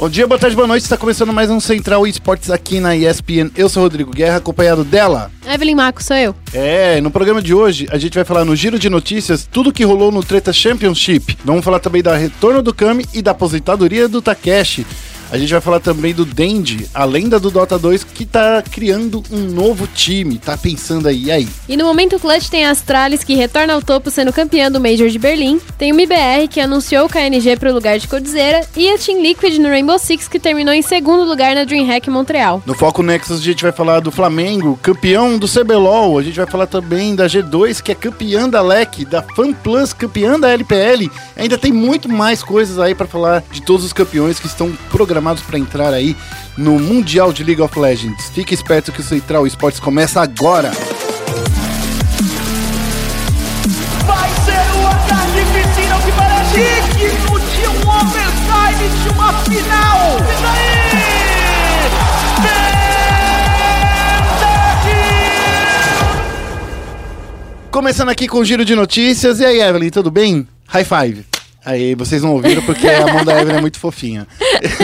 Bom dia, boa tarde, boa noite. Está começando mais um Central Esportes aqui na ESPN. Eu sou Rodrigo Guerra, acompanhado dela. Evelyn Marco, sou eu. É, no programa de hoje a gente vai falar no giro de notícias tudo que rolou no Treta Championship. Vamos falar também da retorno do Kami e da aposentadoria do Takeshi. A gente vai falar também do Dendi, a lenda do Dota 2, que tá criando um novo time, tá pensando aí, e aí? E no momento clutch tem a Astralis, que retorna ao topo sendo campeã do Major de Berlim, tem o MBR, que anunciou o KNG para o lugar de Codizera, e a Team Liquid no Rainbow Six, que terminou em segundo lugar na DreamHack Montreal. No Foco Nexus a gente vai falar do Flamengo, campeão do CBLOL, a gente vai falar também da G2, que é campeã da LEC, da FanPlus, campeã da LPL, ainda tem muito mais coisas aí para falar de todos os campeões que estão programados programados para entrar aí no Mundial de League of Legends. Fique esperto que o Central Esportes começa agora. Vai ser uma carnificina que parece digno de um overtime de uma final. E daí? Começando aqui com o giro de notícias. E aí, Evelyn, tudo bem? High five. Aí, vocês não ouviram porque a mão da Evelyn é muito fofinha.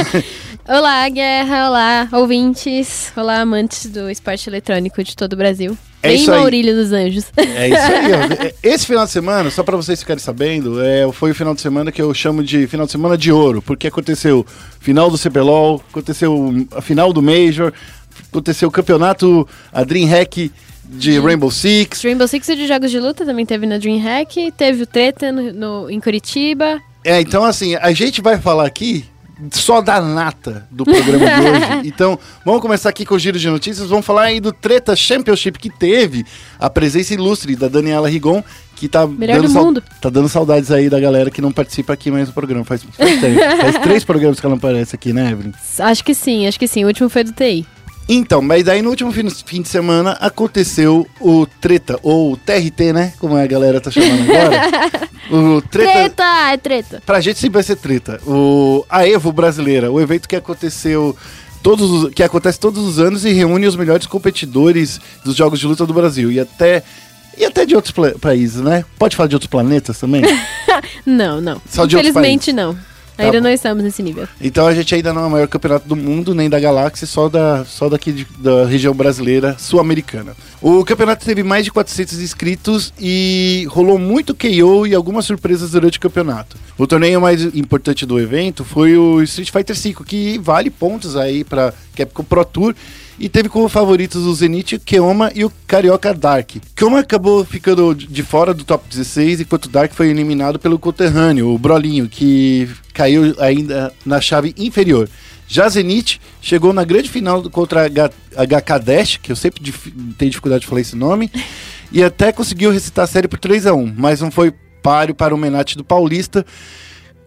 olá, Guerra, olá, ouvintes, olá, amantes do esporte eletrônico de todo o Brasil. É Bem Maurílio dos Anjos. É isso aí. Esse final de semana, só para vocês ficarem sabendo, é, foi o final de semana que eu chamo de final de semana de ouro, porque aconteceu final do CBLOL, aconteceu a final do Major, aconteceu o campeonato, a DreamHack de Rainbow Six. Rainbow Six e de jogos de luta também teve na DreamHack, teve o Treta no, no, em Curitiba. É, então assim, a gente vai falar aqui só da nata do programa de hoje. Então, vamos começar aqui com o giro de notícias. Vamos falar aí do Treta Championship que teve a presença ilustre da Daniela Rigon, que tá Melhor dando, do mundo. tá dando saudades aí da galera que não participa aqui mais do programa. Faz, faz tempo. faz três programas que ela não aparece aqui, né, Evelyn? Acho que sim, acho que sim. O último foi do TI. Então, mas daí no último fim, de semana aconteceu o treta, ou o TRT, né? Como a galera tá chamando agora. o treta. Treta, é treta. Pra gente sempre vai ser treta. O, a Evo brasileira, o evento que aconteceu. Todos os, que acontece todos os anos e reúne os melhores competidores dos jogos de luta do Brasil. E até e até de outros países, né? Pode falar de outros planetas também? não, não. Só Infelizmente não. Tá ainda bom. não estamos nesse nível. Então a gente ainda não é o maior campeonato do mundo, nem da galáxia, só, da, só daqui de, da região brasileira sul-americana. O campeonato teve mais de 400 inscritos e rolou muito KO e algumas surpresas durante o campeonato. O torneio mais importante do evento foi o Street Fighter V, que vale pontos aí para Capcom Pro Tour e teve como favoritos o Zenith, Keoma e o Carioca Dark. Keoma acabou ficando de fora do top 16, enquanto Dark foi eliminado pelo conterrâneo, o Brolinho, que caiu ainda na chave inferior. Já Zenith chegou na grande final contra a HK Dash, que eu sempre dif tenho dificuldade de falar esse nome, e até conseguiu recitar a série por 3 a 1 mas não foi páreo para o Menate do Paulista,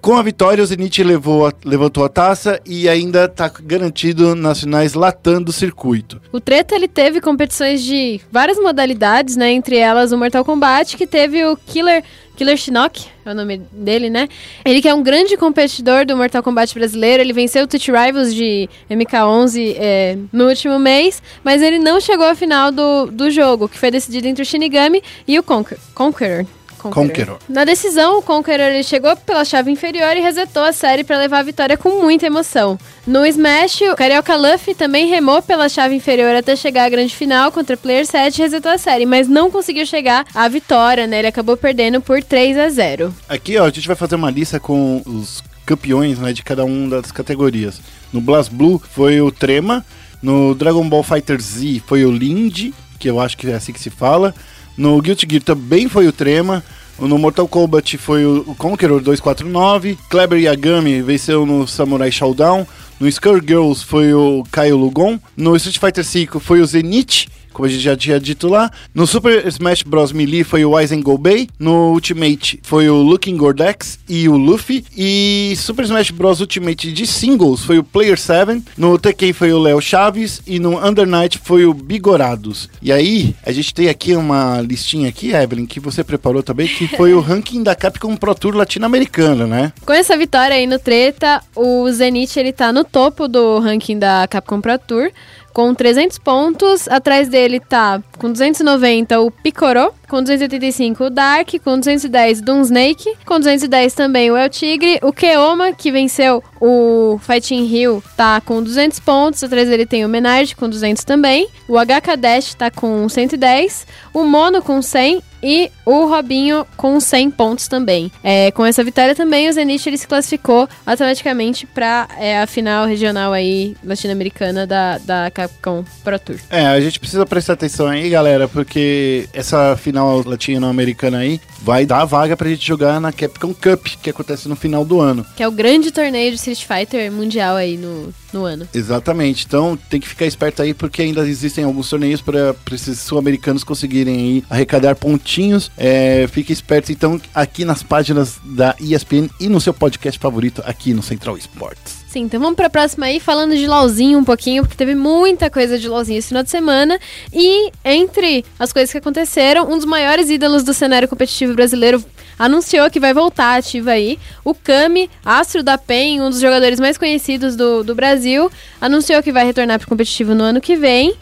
com a vitória, o Zenit levou, levantou a taça e ainda está garantido nas finais latando do circuito. O Treta ele teve competições de várias modalidades, né? Entre elas o Mortal Kombat, que teve o Killer Killer Shinnok, é o nome dele, né? Ele que é um grande competidor do Mortal Kombat brasileiro, ele venceu o Twitch Rivals de MK11 é, no último mês, mas ele não chegou à final do, do jogo, que foi decidido entre o Shinigami e o Conquer Conqueror. Conqueror. Conqueror. Na decisão, o Conqueror chegou pela chave inferior e resetou a série para levar a vitória com muita emoção. No Smash, o Carioca Luffy também remou pela chave inferior até chegar à grande final contra o Player 7 e resetou a série, mas não conseguiu chegar à vitória, né? Ele acabou perdendo por 3 a 0. Aqui, ó, a gente vai fazer uma lista com os campeões, né, de cada uma das categorias. No Blast Blue foi o Trema, no Dragon Ball Fighter Z foi o Lindy, que eu acho que é assim que se fala. No Guilty Gear também foi o Trema. No Mortal Kombat foi o Conqueror 249. Kleber Yagami venceu no Samurai Showdown. No Skullgirls foi o Caio Lugon. No Street Fighter V foi o Zenith como a gente já tinha dito lá. No Super Smash Bros. Melee foi o Aizen Gobei. No Ultimate foi o Looking Gordex e o Luffy. E Super Smash Bros. Ultimate de singles foi o Player 7. No Tekken foi o Léo Chaves. E no Under Night foi o Bigorados. E aí, a gente tem aqui uma listinha aqui, Evelyn, que você preparou também, que foi o ranking da Capcom Pro Tour latino-americana, né? Com essa vitória aí no Treta, o Zenith ele tá no topo do ranking da Capcom Pro Tour com 300 pontos. Atrás dele tá com 290 o Picorô, com 285 o Dark, com 210 Doom Snake, com 210 também o El Tigre, o Keoma, que venceu o Fighting Hill, tá com 200 pontos, atrás dele tem o Menard com 200 também, o HK Dash tá com 110, o Mono com 100 e o Robinho com 100 pontos também. É, com essa vitória também, o Zenit ele se classificou automaticamente para é, a final regional aí latino-americana da, da Capcom Pro Tour. É, a gente precisa prestar atenção aí, galera, porque essa final latino-americana aí vai dar a vaga pra gente jogar na Capcom Cup, que acontece no final do ano. Que é o grande torneio de Street Fighter mundial aí no, no ano. Exatamente. Então tem que ficar esperto aí, porque ainda existem alguns torneios para esses sul-americanos conseguirem aí arrecadar pontinhos. É, fique esperto então aqui nas páginas da ESPN e no seu podcast favorito aqui no Central Esportes. Sim, então vamos pra próxima aí, falando de LOLzinho um pouquinho, porque teve muita coisa de LOLzinho esse final de semana. E entre as coisas que aconteceram, um dos maiores ídolos do cenário competitivo brasileiro anunciou que vai voltar ativa aí. O Kami, astro da PEN, um dos jogadores mais conhecidos do, do Brasil, anunciou que vai retornar pro competitivo no ano que vem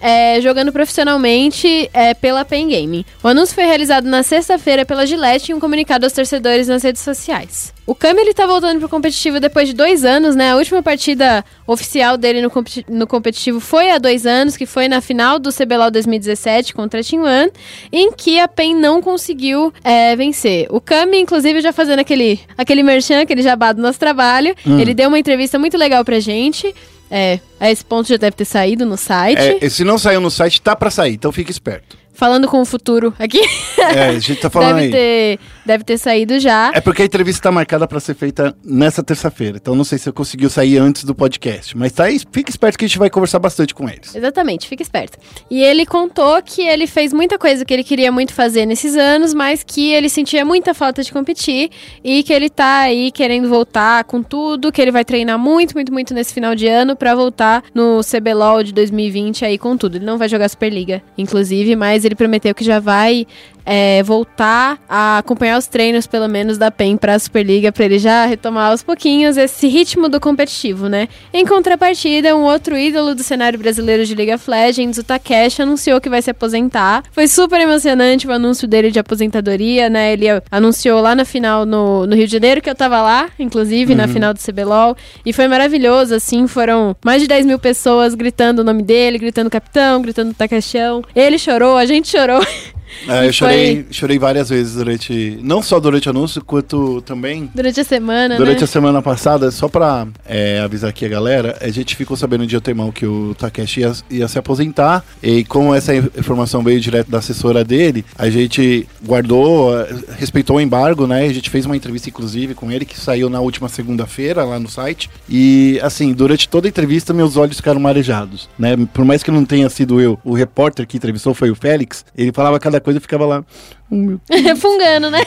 é, jogando profissionalmente é, pela Pen Gaming. O anúncio foi realizado na sexta-feira pela Gillette em um comunicado aos torcedores nas redes sociais. O Kami ele tá voltando pro competitivo depois de dois anos, né? A última partida oficial dele no, no competitivo foi há dois anos, que foi na final do CBLOL 2017 contra a T1, em que a PEN não conseguiu é, vencer. O Kami, inclusive, já fazendo aquele, aquele merchan, aquele jabá do nosso trabalho, hum. ele deu uma entrevista muito legal pra gente. É, esse ponto já deve ter saído no site. É, se não saiu no site, tá para sair, então fique esperto. Falando com o futuro aqui. É, a gente tá falando deve aí. Ter, deve ter saído já. É porque a entrevista tá marcada para ser feita nessa terça-feira. Então não sei se eu conseguiu sair antes do podcast. Mas tá aí, fica esperto que a gente vai conversar bastante com eles. Exatamente, fica esperto. E ele contou que ele fez muita coisa que ele queria muito fazer nesses anos, mas que ele sentia muita falta de competir e que ele tá aí querendo voltar com tudo, que ele vai treinar muito, muito, muito nesse final de ano para voltar no CBLOL de 2020 aí com tudo. Ele não vai jogar Superliga, inclusive, mas ele prometeu que já vai é, voltar a acompanhar os treinos, pelo menos, da PEN para a Superliga, para ele já retomar aos pouquinhos esse ritmo do competitivo, né? Em contrapartida, um outro ídolo do cenário brasileiro de League of Legends, o Takeshi, anunciou que vai se aposentar. Foi super emocionante o anúncio dele de aposentadoria, né? Ele anunciou lá na final no, no Rio de Janeiro, que eu tava lá, inclusive, uhum. na final do CBLOL, e foi maravilhoso, assim, foram mais de 10 mil pessoas gritando o nome dele, gritando capitão, gritando Takeshão. Ele chorou, a gente chorou. É, eu chorei, chorei várias vezes durante. Não só durante o anúncio, quanto também. Durante a semana. Durante né? a semana passada, só pra é, avisar aqui a galera, a gente ficou sabendo de antemão que o Takeshi ia, ia, se aposentar. E como essa informação veio direto da assessora dele, a gente guardou, respeitou o embargo, né? A gente fez uma entrevista, inclusive, com ele, que saiu na última segunda-feira lá no site. E assim, durante toda a entrevista, meus olhos ficaram marejados, né? Por mais que não tenha sido eu, o repórter que entrevistou foi o Félix, ele falava cada coisa ficava lá. Oh, Fungando, né?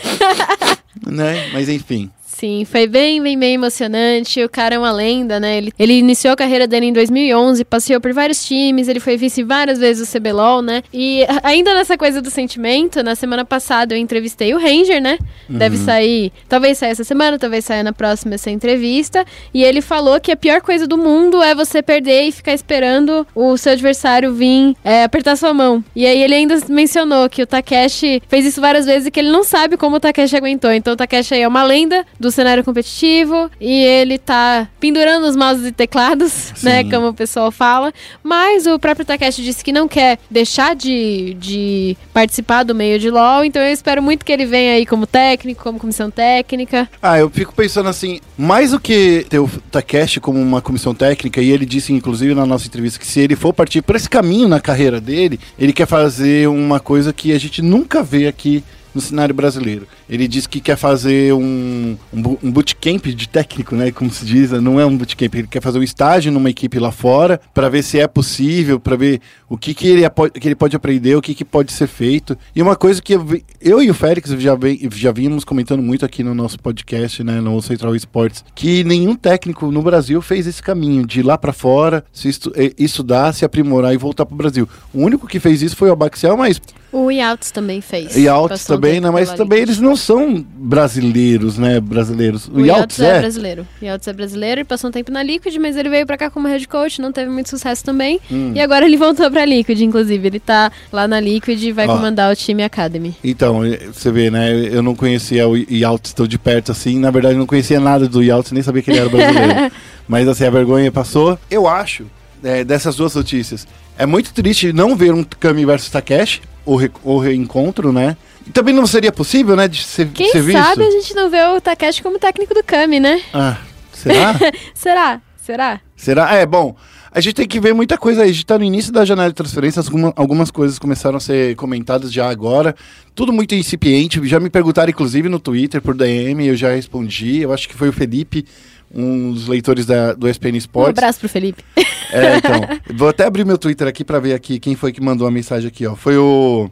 né? Mas enfim. Sim, foi bem, bem, bem emocionante. O cara é uma lenda, né? Ele, ele iniciou a carreira dele em 2011, passeou por vários times, ele foi vice várias vezes o CBLOL, né? E ainda nessa coisa do sentimento, na semana passada eu entrevistei o Ranger, né? Uhum. Deve sair, talvez saia essa semana, talvez saia na próxima essa entrevista. E ele falou que a pior coisa do mundo é você perder e ficar esperando o seu adversário vir é, apertar sua mão. E aí ele ainda mencionou que o Takeshi fez isso várias vezes e que ele não sabe como o Takeshi aguentou. Então o Takeshi aí é uma lenda do do cenário competitivo e ele tá pendurando os mouses e teclados, Sim. né, como o pessoal fala. Mas o próprio Takeshi disse que não quer deixar de, de participar do meio de LoL, então eu espero muito que ele venha aí como técnico, como comissão técnica. Ah, eu fico pensando assim, mais do que ter o Takeshi como uma comissão técnica, e ele disse inclusive na nossa entrevista que se ele for partir por esse caminho na carreira dele, ele quer fazer uma coisa que a gente nunca vê aqui no cenário brasileiro. Ele diz que quer fazer um, um, um bootcamp de técnico, né? Como se diz, não é um bootcamp, ele quer fazer um estágio numa equipe lá fora para ver se é possível, para ver o que, que, ele, que ele pode aprender, o que, que pode ser feito. E uma coisa que eu, eu e o Félix já, já vínhamos comentando muito aqui no nosso podcast, né? No Central Esports, que nenhum técnico no Brasil fez esse caminho de ir lá para fora, se estu, estudar, se aprimorar e voltar para o Brasil. O único que fez isso foi o Abaxial, mas O Yaltz também fez. Um também, né? Mas também eles não são brasileiros, né? Brasileiros. O, O Yaltos Yaltz é é. brasileiro. O Yaltz é brasileiro, ele passou um tempo na Liquid, mas ele veio pra cá como head coach, não teve muito sucesso também. Hum. E agora ele voltou pra Liquid, inclusive. Ele tá lá na Liquid e vai Ó. comandar o time Academy. Então, você vê, né? Eu não conhecia o Yaltz tão de perto assim. Na verdade, eu não conhecia nada do Yaltz, nem sabia que ele era brasileiro. Mas assim, a vergonha passou. Eu acho, eh, dessas duas notícias, é muito triste não ver um Kami versus Takeshi, o, re- o reencontro, né? E também não seria possível, né? De ser, Quem ser sabe a gente não vê o Takeshi como técnico do Kami, né? Ah, será? Será? Será? Será? É, bom, a gente tem que ver muita coisa aí. A gente tá no início da janela de transferências, alguma- algumas coisas começaram a ser comentadas já agora. Tudo muito incipiente. Já me perguntaram, inclusive, no Twitter, por DM, eu já respondi. Eu acho que foi o Felipe, um dos leitores da, do SPN Um Sports. abraço pro Felipe. É, então. Vou até abrir meu Twitter aqui pra ver aqui quem foi que mandou a mensagem aqui, ó. Foi o.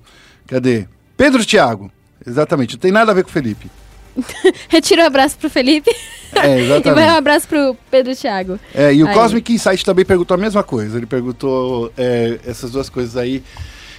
Cadê? Pedro Thiago. Exatamente, não tem nada a ver com o Felipe. Retira o abraço pro Felipe É, e vai um exatamente. abraço pro Pedro Thiago. É, e o Aí. Cosmic Insight também perguntou a mesma coisa. Ele perguntou é, essas duas coisas aí.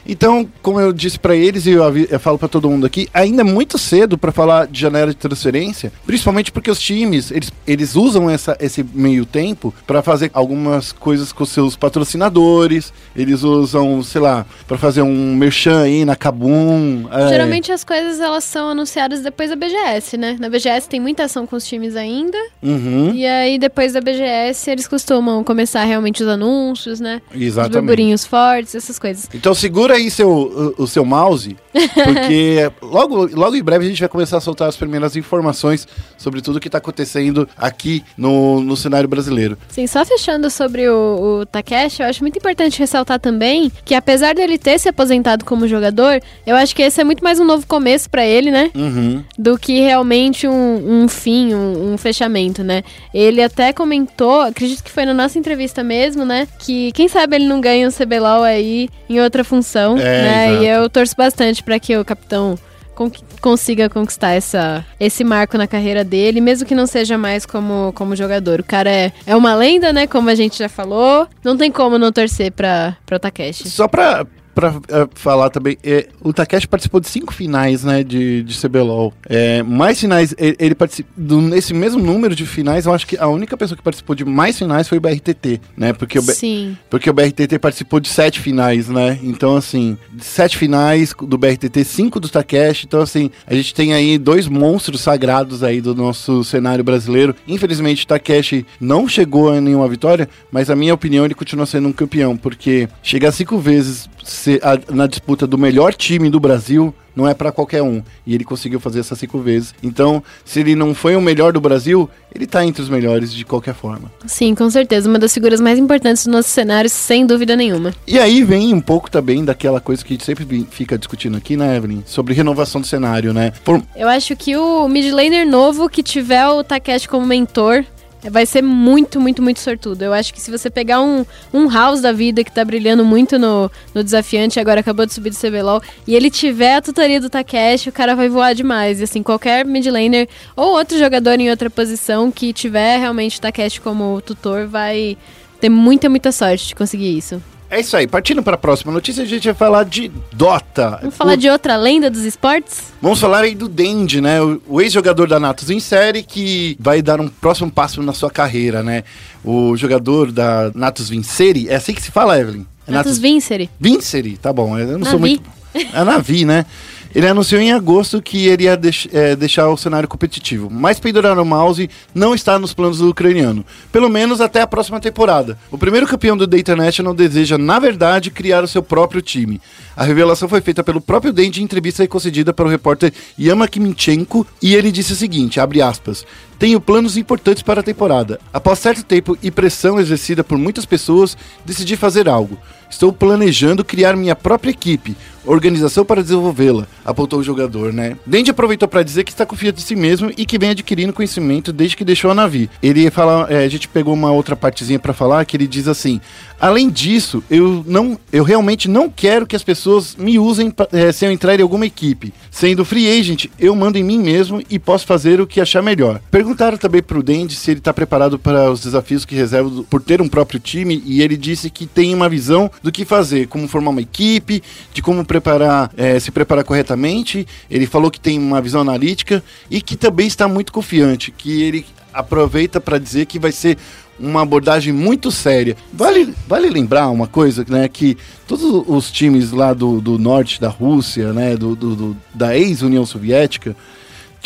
Então, como eu disse pra eles e eu, eu falo pra todo mundo aqui, ainda é muito cedo pra falar de janela de transferência, principalmente porque os times, eles, eles usam essa, esse meio tempo pra fazer algumas coisas com seus patrocinadores, eles usam, sei lá, pra fazer um merchan aí na Kabum. é, Geralmente as coisas elas são anunciadas depois da BGS, né? Na BGS tem muita ação com os times ainda. Uhum, E aí depois da BGS eles costumam começar realmente os anúncios, né? Os exatamente. burburinhos fortes, essas coisas. Então segura aí seu, o, o seu mouse, porque logo, logo em breve a gente vai começar a soltar as primeiras informações sobre tudo que está acontecendo aqui no, no cenário brasileiro. Sim, só fechando sobre o, o Takeshi, eu acho muito importante ressaltar também que apesar dele ter se aposentado como jogador, eu acho que esse é muito mais um novo começo pra ele, né? Uhum. do que realmente um, um fim, um, um fechamento, né? Ele até comentou, acredito que foi na nossa entrevista mesmo, né? Que quem sabe ele não ganha um CBLOL aí em outra função, É, né? exato. E eu torço bastante pra que o capitão con- consiga conquistar essa, esse marco na carreira dele, mesmo que não seja mais como, como jogador. O cara é, é uma lenda, né? Como a gente já falou. Não tem como não torcer pra, pra Takeshi. Só pra, pra eh, falar também, eh, o Takeshi participou de cinco finais, né, de, de CBLOL. É, mais finais, ele, ele participou, nesse mesmo número de finais, eu acho que a única pessoa que participou de mais finais foi o BRTT, né, porque o, Sim. Porque o BRTT participou de sete finais, né? Então, assim, sete finais do BRTT, cinco do Takeshi. Então, assim, a gente tem aí dois monstros sagrados aí do nosso cenário brasileiro. Infelizmente, o Takeshi não chegou a nenhuma vitória, mas, a minha opinião, ele continua sendo um campeão, porque chegar cinco vezes se- a- na disputa do melhor time do Brasil não é pra qualquer um. E ele conseguiu fazer essas cinco vezes. Então, se ele não foi o melhor do Brasil, ele tá entre os melhores de qualquer forma. Sim, com certeza. Uma das figuras mais importantes do nosso cenário, sem dúvida nenhuma. E aí vem um pouco também daquela coisa que a gente sempre fica discutindo aqui, né, Evelyn? Sobre renovação do cenário, né? Por- Eu acho que o mid laner novo que tiver o Takeshi como mentor vai ser muito, muito, muito sortudo. Eu acho que se você pegar um, um House da vida que tá brilhando muito no, no desafiante, agora acabou de subir do CBLOL, e ele tiver a tutoria do Takeshi, o cara vai voar demais. E assim, qualquer mid laner ou outro jogador em outra posição que tiver realmente o Takeshi como tutor vai ter muita, muita sorte de conseguir isso. É isso aí. Partindo para a próxima notícia, a gente vai falar de Dota. Vamos falar O- de outra lenda dos esportes? Vamos falar aí do Dendi, né? O, ex-jogador da Natus em série que vai dar um próximo passo na sua carreira, né? O jogador da Natus Vincere, é assim que se fala, Evelyn? É Natus Vincere. Vincere, tá bom. Eu não sou Navi. muito. É Navi, né? Ele anunciou em agosto que ele ia deix- é, deixar o cenário competitivo, mas pendurar o mouse não está nos planos do ucraniano, pelo menos até a próxima temporada. O primeiro campeão do Data National deseja, na verdade, criar o seu próprio time. A revelação foi feita pelo próprio Dente em entrevista concedida para o repórter Yama Kiminchenko e ele disse o seguinte, abre aspas, tenho planos importantes para a temporada. Após certo tempo e pressão exercida por muitas pessoas, decidi fazer algo. Estou planejando criar minha própria equipe, organização para desenvolvê-la, apontou o jogador, né? Dende aproveitou para dizer que está confiante em si mesmo e que vem adquirindo conhecimento desde que deixou a Navi. Ele fala, é, a gente pegou uma outra partezinha para falar que ele diz assim: além disso, eu não, eu realmente não quero que as pessoas me usem é, se eu entrar em alguma equipe. Sendo free agent, eu mando em mim mesmo e posso fazer o que achar melhor. Perguntaram também pro Dendi se ele tá preparado para os desafios que reserva por ter um próprio time e ele disse que tem uma visão do que fazer, como formar uma equipe, de como preparar, eh, se preparar corretamente. Ele falou que tem uma visão analítica e que também está muito confiante, que ele aproveita para dizer que vai ser uma abordagem muito séria. Vale, vale lembrar uma coisa, né? Que todos os times lá do, do norte da Rússia, né? Do, do- do- da ex-União Soviética,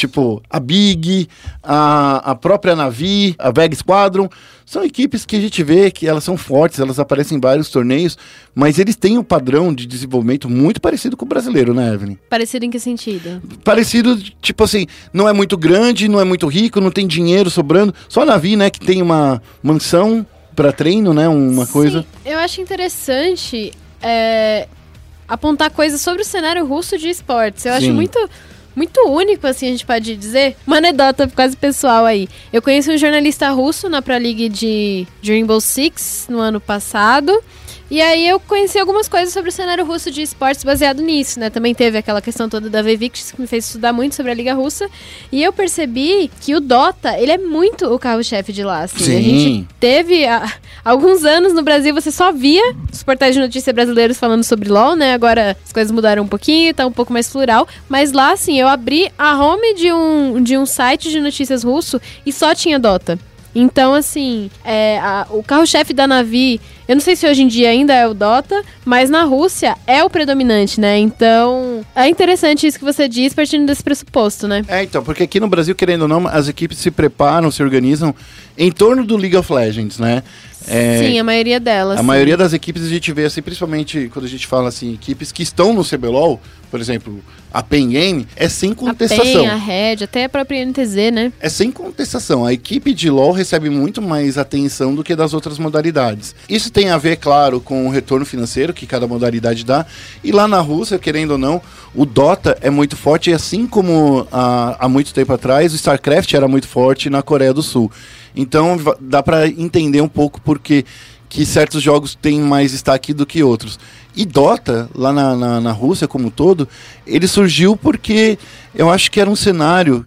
tipo a Big, a, a própria Navi, a Veg Squadron, são equipes que a gente vê que elas são fortes, elas aparecem em vários torneios, mas eles têm um padrão de desenvolvimento muito parecido com o brasileiro, né, Evelyn? Parecido em que sentido? parecido, tipo assim, não é muito grande, não é muito rico, não tem dinheiro sobrando. Só a Navi, né, que tem uma mansão pra treino, né, uma coisa. Sim, eu acho interessante é, apontar coisas sobre o cenário russo de esportes. Eu Sim. acho muito, muito único, assim, a gente pode dizer. Uma anedota quase pessoal aí. Eu conheci um jornalista russo na Pro League de de Rainbow Six no ano passado. E aí eu conheci algumas coisas sobre o cenário russo de esportes baseado nisso, né? Também teve aquela questão toda da VVIX que me fez estudar muito sobre a Liga Russa. E eu percebi que o Dota, ele é muito o carro-chefe de lá, assim. A Sim. gente teve alguns anos no Brasil, você só via os portais de notícia brasileiros falando sobre LoL, né? Agora as coisas mudaram um pouquinho, tá um pouco mais plural. Mas lá, assim, eu abri a home de um, de um site de notícias russo e só tinha Dota. Então, assim, é, a- o carro-chefe da Navi, eu não sei se hoje em dia ainda é o Dota, mas na Rússia é o predominante, né? Então, é interessante isso que você diz partindo desse pressuposto, né? É, então, porque aqui no Brasil, querendo ou não, as equipes se preparam, se organizam em torno do League of Legends, né? É, Sim, a maioria delas. A sim. maioria das equipes a gente vê assim, principalmente quando a gente fala assim, equipes que estão no CBLOL, por exemplo, a Pen Game, é sem A contestação. PEN, a Red, até a própria NTZ, né? É sem contestação. A equipe de LoL recebe muito mais atenção do que das outras modalidades. Isso tem a ver, claro, com o retorno financeiro que cada modalidade dá. E lá na Rússia, querendo ou não, o Dota é muito forte, e assim como há, há muito tempo atrás, o StarCraft era muito forte na Coreia do Sul. Então dá pra entender um pouco porque que certos jogos têm mais destaque do que outros. E Dota, lá na, na, na Rússia como um todo, ele surgiu porque eu acho que era um cenário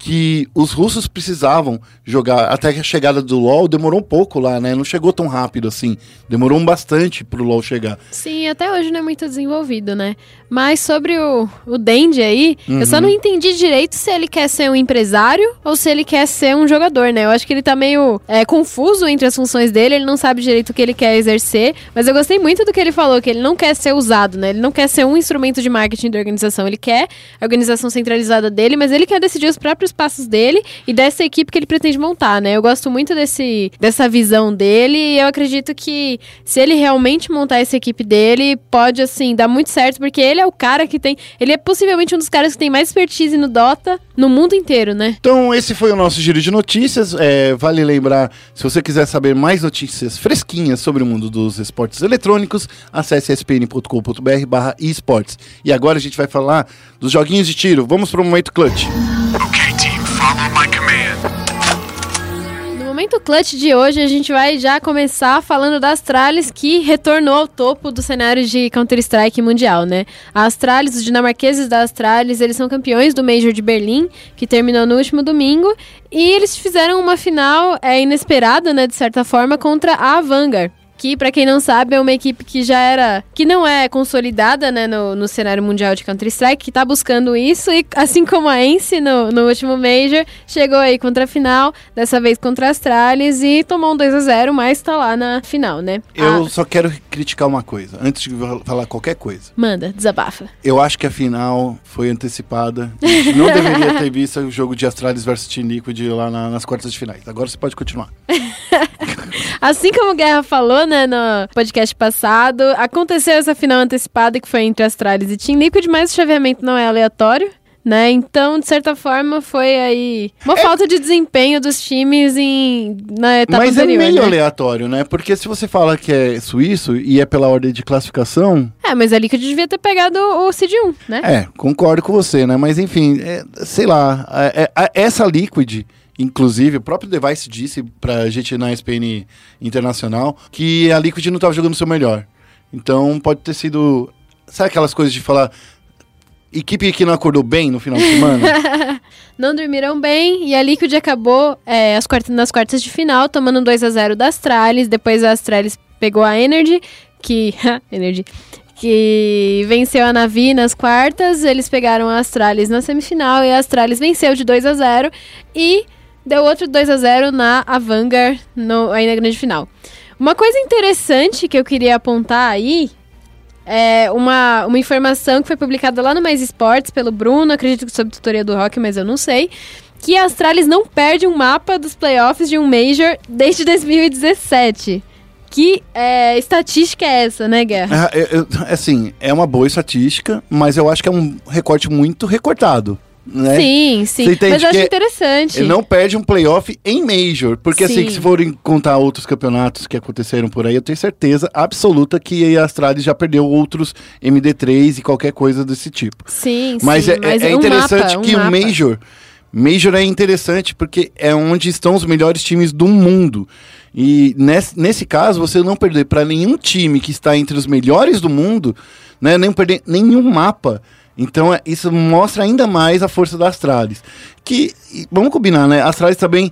que os russos precisavam jogar. Até a chegada do LoL demorou um pouco lá, né? Não chegou tão rápido assim. Demorou um bastante pro LoL chegar. Sim, até hoje não é muito desenvolvido, né? Mas sobre o, o Dendi aí, eu só não entendi direito se ele quer ser um empresário ou se ele quer ser um jogador, né? Eu acho que ele tá meio é, confuso entre as funções dele, ele não sabe direito o que ele quer exercer, mas eu gostei muito do que ele falou, que ele não quer ser usado, né? Ele não quer ser um instrumento de marketing da organização, ele quer a organização centralizada dele, mas ele quer decidir os próprios passos dele e dessa equipe que ele pretende montar, né? Eu gosto muito desse, dessa visão dele e eu acredito que se ele realmente montar essa equipe dele, pode, assim, dar muito certo, porque ele é o cara que tem. Ele é possivelmente um dos caras que tem mais expertise no Dota no mundo inteiro, né? Então, esse foi o nosso giro de notícias. É, vale lembrar, se você quiser saber mais notícias fresquinhas sobre o mundo dos esportes eletrônicos, acesse spn.com.br barra esportes. E agora a gente vai falar dos joguinhos de tiro. Vamos para o momento clutch. Okay, momento clutch de hoje, a gente vai já começar falando da Astralis, que retornou ao topo do cenário de Counter-Strike mundial, né? A Astralis, os dinamarqueses da Astralis, eles são campeões do Major de Berlim, que terminou no último domingo, e eles fizeram uma final é, inesperada, né, de certa forma, contra a Vanguard. Que, pra quem não sabe, é uma equipe que já era. que não é consolidada, né, no, no cenário mundial de Counter-Strike, que tá buscando isso, e assim como a Ence no, no último Major, chegou aí contra a final, dessa vez contra a Astralis, e tomou um 2 a 0 mas tá lá na final, né? Eu Ah, só quero criticar uma coisa, antes de falar qualquer coisa. manda, desabafa. Eu acho que a final foi antecipada. Não deveria ter visto o jogo de Astralis versus Team Liquid lá na- nas quartas de finais. Agora você pode continuar. Assim como o Guerra falou, né, no podcast passado, aconteceu essa final antecipada que foi entre Astralis e Team Liquid, mas o chaveamento não é aleatório. Né? Então, de certa forma, foi aí uma falta de desempenho dos times em, na etapa Mas anterior. é meio né? aleatório, né? Porque se você fala que é suíço e é pela ordem de classificação, É, mas ali que eu devia ter pegado o Cid 1, né? é, concordo com você, né? Mas enfim, é, sei lá, é- é- a- essa Liquid, inclusive, o próprio Device disse pra gente na SPN Internacional que a Liquid não tava jogando o seu melhor. Então pode ter sido. Sabe aquelas coisas de falar. equipe que não acordou bem no final de semana. Não dormiram bem e a Liquid acabou é, as quartas, nas quartas de final, tomando 2 a 0 da Astralis. Depois a Astralis pegou a Energy, que. Energy. Que venceu a Navi nas quartas. Eles pegaram a Astralis na semifinal e a Astralis venceu de 2 a 0 E deu outro 2 a 0 na a Vanguard no, aí na grande final. Uma coisa interessante que eu queria apontar aí é uma, uma informação que foi publicada lá no Mais Esportes pelo Bruno, acredito que sob tutoria do Rock, mas eu não sei. Que a Astralis não perde um mapa dos playoffs de um Major desde 2017. Que é, estatística é essa, né, Guerra? É, é, é, assim, é uma boa estatística, mas eu acho que é um recorte muito recortado. Né? Sim, sim. Mas acho interessante. Ele não perde um playoff em Major. Porque assim, Sim. que se forem contar outros campeonatos que aconteceram por aí, eu tenho certeza absoluta que a Astralis já perdeu outros MD3 e qualquer coisa desse tipo. Sim, Mas sim. é, é- é um interessante mapa, que um o. Major. Major é interessante porque é onde estão os melhores times do mundo. E nesse, nesse caso, você não perder para nenhum time que está entre os melhores do mundo, né, nem perder nenhum mapa. Então é- isso mostra ainda mais a força da Astralis. Que, vamos combinar, né? A Astralis também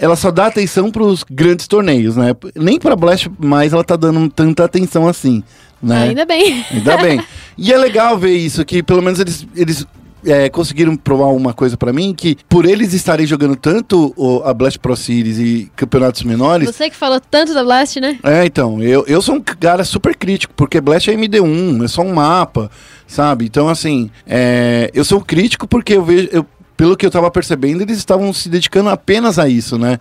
ela só dá atenção para os grandes torneios, né? Nem para Blast mais ela tá dando tanta atenção assim, né? Ainda bem. Ainda bem. E é legal ver isso, que pelo menos eles, eles é, conseguiram provar uma coisa pra mim, que por eles estarem jogando tanto o- a Blast Pro Series e campeonatos menores... Você que falou tanto da Blast, né? É, então, eu, eu sou um cara super crítico, porque Blast é MD1, é só um mapa, sabe? Então, assim, é, eu sou crítico porque eu vejo... eu- pelo que eu tava percebendo, eles estavam se dedicando apenas a isso, né?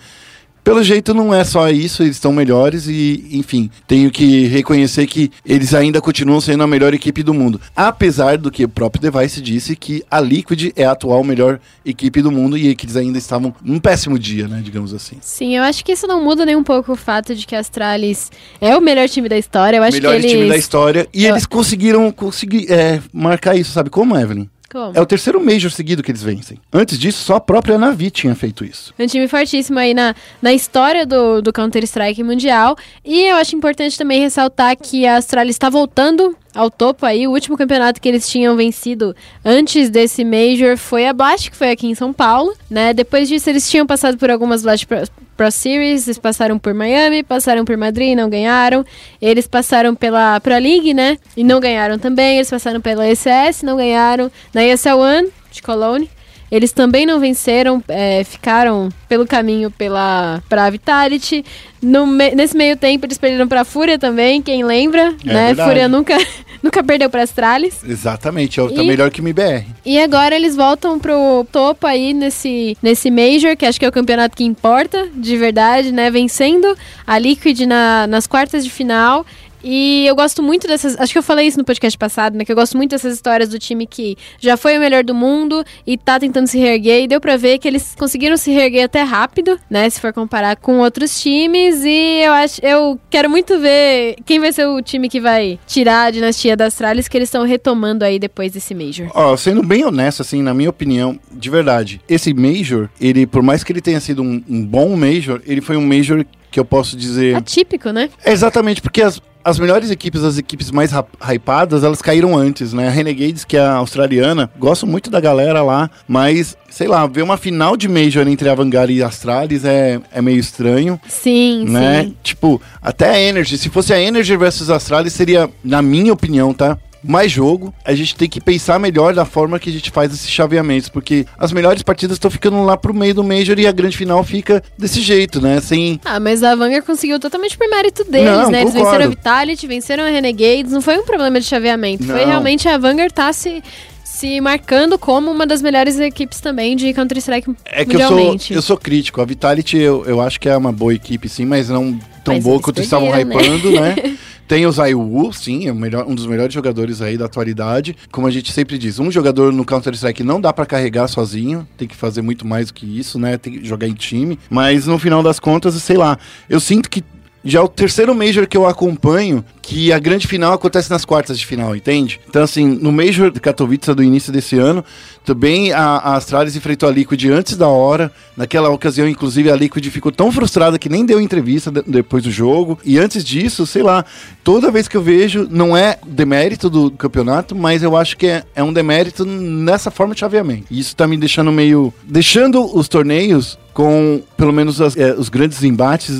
Pelo jeito não é só isso, eles estão melhores e, enfim, tenho que reconhecer que eles ainda continuam sendo a melhor equipe do mundo. Apesar do que o próprio Device disse que a Liquid é a atual melhor equipe do mundo e que eles ainda estavam num péssimo dia, né, digamos assim. Sim, eu acho que isso não muda nem um pouco o fato de que a Astralis é o melhor time da história. Eu acho melhor que eles... time da história e Eu- eles conseguiram conseguir é, marcar isso, sabe como, Evelyn? Como? É o terceiro Major seguido que eles vencem. Antes disso, só a própria Navi tinha feito isso. Um time fortíssimo aí na, na história do, do Counter-Strike mundial. E eu acho importante também ressaltar que a Astralis está voltando ao topo aí. O último campeonato que eles tinham vencido antes desse Major foi a Blast, que foi aqui em São Paulo, né? Depois disso, eles tinham passado por algumas Blast Pro, Pro Series, eles passaram por Miami, passaram por Madrid, não ganharam. Eles passaram pela Pro League, né? E não ganharam também. Eles passaram pela ECS, não ganharam. Na ESL One, de Cologne. Eles também não venceram, é, ficaram pelo caminho pela pra Vitality. No me- nesse meio tempo, eles perderam pra Fúria também, quem lembra, É né? verdade. Fúria nunca, nunca perdeu pra Astralis. Exatamente, é o- tá E- melhor que o MBR. E agora eles voltam pro topo aí nesse, nesse Major, que acho que é o campeonato que importa, de verdade, né? Vencendo a Liquid na- nas quartas de final. E eu gosto muito dessas. Acho que eu falei isso no podcast passado, né? Que eu gosto muito dessas histórias do time que já foi o melhor do mundo e tá tentando se reerguer. E deu pra ver que eles conseguiram se reerguer até rápido, né? Se for comparar com outros times. E eu acho. Eu quero muito ver quem vai ser o time que vai tirar a dinastia das Astralis, que eles estão retomando aí depois desse Major. Ó, sendo bem honesto, assim, na minha opinião, de verdade, esse Major, ele, por mais que ele tenha sido um, um bom Major, ele foi um Major que eu posso dizer. Atípico, né? É exatamente, porque as, as melhores equipes, as equipes mais hypadas, elas caíram antes, né? A Renegades, que é a australiana, gosto muito da galera lá, mas, sei lá, ver uma final de Major entre a Vanguard e a Astralis é, é meio estranho. Sim, né? sim. Tipo, até a Energy, se fosse a Energy versus Astralis, seria, na minha opinião, tá? Mais jogo, a gente tem que pensar melhor da forma que a gente faz esses chaveamentos, porque as melhores partidas estão ficando lá pro meio do Major e a grande final fica desse jeito, né? Sem. Ah, mas a Vanguard conseguiu totalmente por mérito deles, Não, né? Eles concordo. venceram a Vitality, venceram a Renegades, não foi um problema de chaveamento. Foi Não. realmente a Vanguard tá se, se marcando como uma das melhores equipes também de Counter-Strike É que eu sou, mundialmente. eu sou crítico. A Vitality eu, eu acho que é uma boa equipe, sim, mas não tão Mas boa quanto estavam né? hypando, né? Tem o Zaiwu, sim, é o melhor, um dos melhores jogadores aí da atualidade. Como a gente sempre diz, um jogador no Counter-Strike não dá pra carregar sozinho, tem que fazer muito mais do que isso, né? Tem que jogar em time. Mas no final das contas, sei lá, eu sinto que já é o terceiro Major que eu acompanho que a grande final acontece nas quartas de final, entende? Então, assim, no Major de Katowice do início desse ano, também a, a Astralis enfrentou a Liquid antes da hora. Naquela ocasião, inclusive, a Liquid ficou tão frustrada que nem deu entrevista de, depois do jogo. E antes disso, sei lá, toda vez que eu vejo, não é demérito do, campeonato, mas eu acho que é, é um demérito nessa forma de chaveamento. E isso tá me deixando meio. deixando os torneios com pelo menos as, é, os grandes embates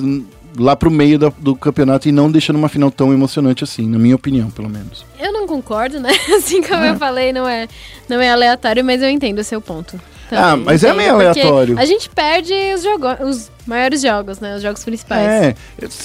lá pro meio da- do campeonato e não deixando uma final tão emocionante assim, na minha opinião, pelo menos. Eu não concordo, né? Assim como eu falei, não é, não é aleatório, mas eu entendo o seu ponto. Ah, mas é meio aleatório. A gente perde os, jogo os maiores jogos, né? Os jogos principais. É,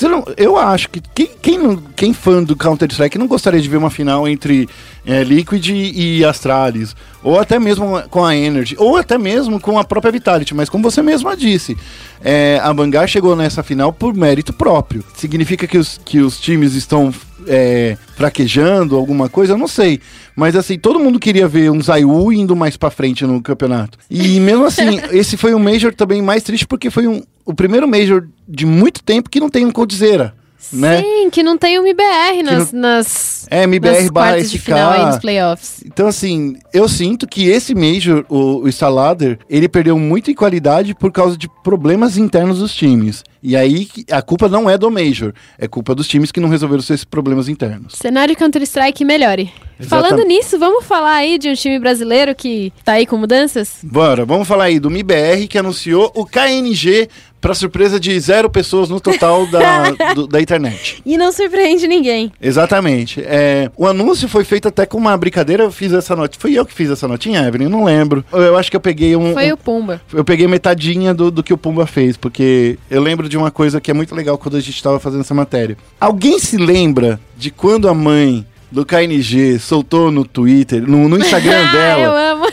não- eu acho que quem, quem, quem fã do Counter-Strike não gostaria de ver uma final entre é, Liquid e Astralis, ou até mesmo com a Energy, ou até mesmo com a própria Vitality, mas como você mesma disse, é, a Bangar chegou nessa final por mérito próprio. Significa que os, que os times estão é, fraquejando alguma coisa? Eu não sei. Mas assim, todo mundo queria ver um Zayu indo mais pra frente no campeonato. E mesmo assim, esse foi um Major também mais triste porque foi um, o primeiro Major de muito tempo que não tem um Coldzera. Né? Sim, que não tem um MBR nas, nas, É, MBR nas barra de final aí nos playoffs. Então, assim, eu sinto que esse Major, o, o Instalader, ele perdeu muito em qualidade por causa de problemas internos dos times. E aí, a culpa não é do Major, é culpa dos times que não resolveram esses problemas internos. Cenário Counter-Strike melhore. Exatamente. Falando nisso, vamos falar aí de um time brasileiro que tá aí com mudanças? Bora, vamos falar aí do MIBR que anunciou o KNG para surpresa de zero pessoas no total da, do- da internet. E não surpreende ninguém. Exatamente. É, o anúncio foi feito até com uma brincadeira. Eu fiz essa nota. Fui eu que fiz essa notinha, Evelyn? Não lembro. Eu acho que eu peguei um. Foi um- o Pumba. Eu peguei metadinha do, do que o Pumba fez, porque eu lembro de uma coisa que é muito legal quando a gente estava fazendo essa matéria. Alguém se lembra de quando a mãe do KNG soltou no Twitter, no, no Instagram Ah, eu dela, amo.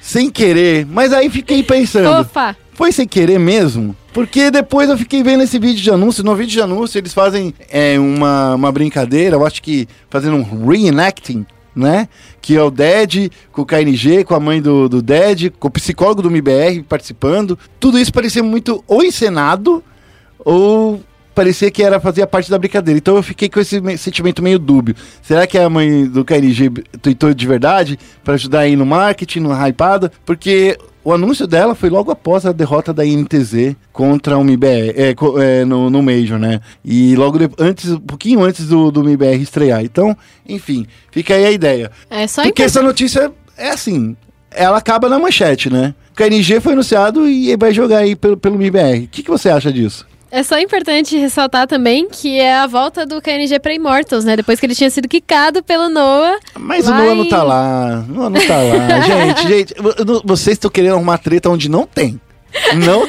sem querer? Mas aí fiquei pensando. Fofa. Foi sem querer mesmo? Porque depois eu fiquei vendo esse vídeo de anúncio. No vídeo de anúncio eles fazem é, uma, uma brincadeira, eu acho que fazendo um reenacting, né? Que é o Ded com o KNG, com a mãe do, do com o psicólogo do MBR participando. Tudo isso parecia muito ou encenado ou parecia que era fazia parte da brincadeira. Então eu fiquei com esse me- sentimento meio dúbio. Será que a mãe do KNG tweetou de verdade para ajudar aí no marketing, no hypada? Porque o anúncio dela foi logo após a derrota da INTZ contra o MIBR, é, é, no, no Major, né? E logo de- antes, um pouquinho antes do, do MIBR estrear. Então, enfim, fica aí a ideia. É só Porque essa notícia é assim, ela acaba na manchete, né? O KNG foi anunciado e vai jogar aí pelo, pelo MIBR. O que, que você acha disso? É só importante ressaltar também que é a volta do KNG pra Immortals, né? Depois que ele tinha sido quicado pelo Noah. Mas o Noah não tá lá. O Noah não tá lá. gente, gente, vocês estão querendo arrumar treta onde não tem. Não,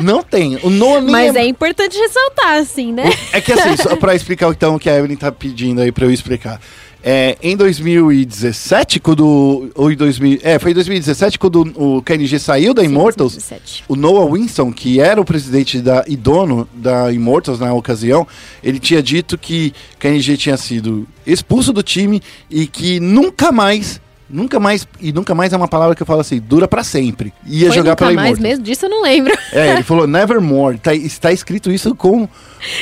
não tem. O Noah nem Mas é... é importante ressaltar, assim, né? É que assim, só pra explicar então o que a Evelyn tá pedindo aí pra eu explicar. É, em 2017, quando. Ou em 2000, é, foi em 2017 quando o KNG saiu da Immortals. 17. O Noah Winston, que era o presidente da, e dono da Immortals na ocasião, ele tinha dito que KNG tinha sido expulso do time e que nunca mais, nunca mais, e nunca mais é uma palavra que eu falo assim, dura pra sempre. Ia Foi jogar pela mais Immortals. mesmo? Disso eu não lembro. É, ele falou nevermore. Tá, está escrito isso com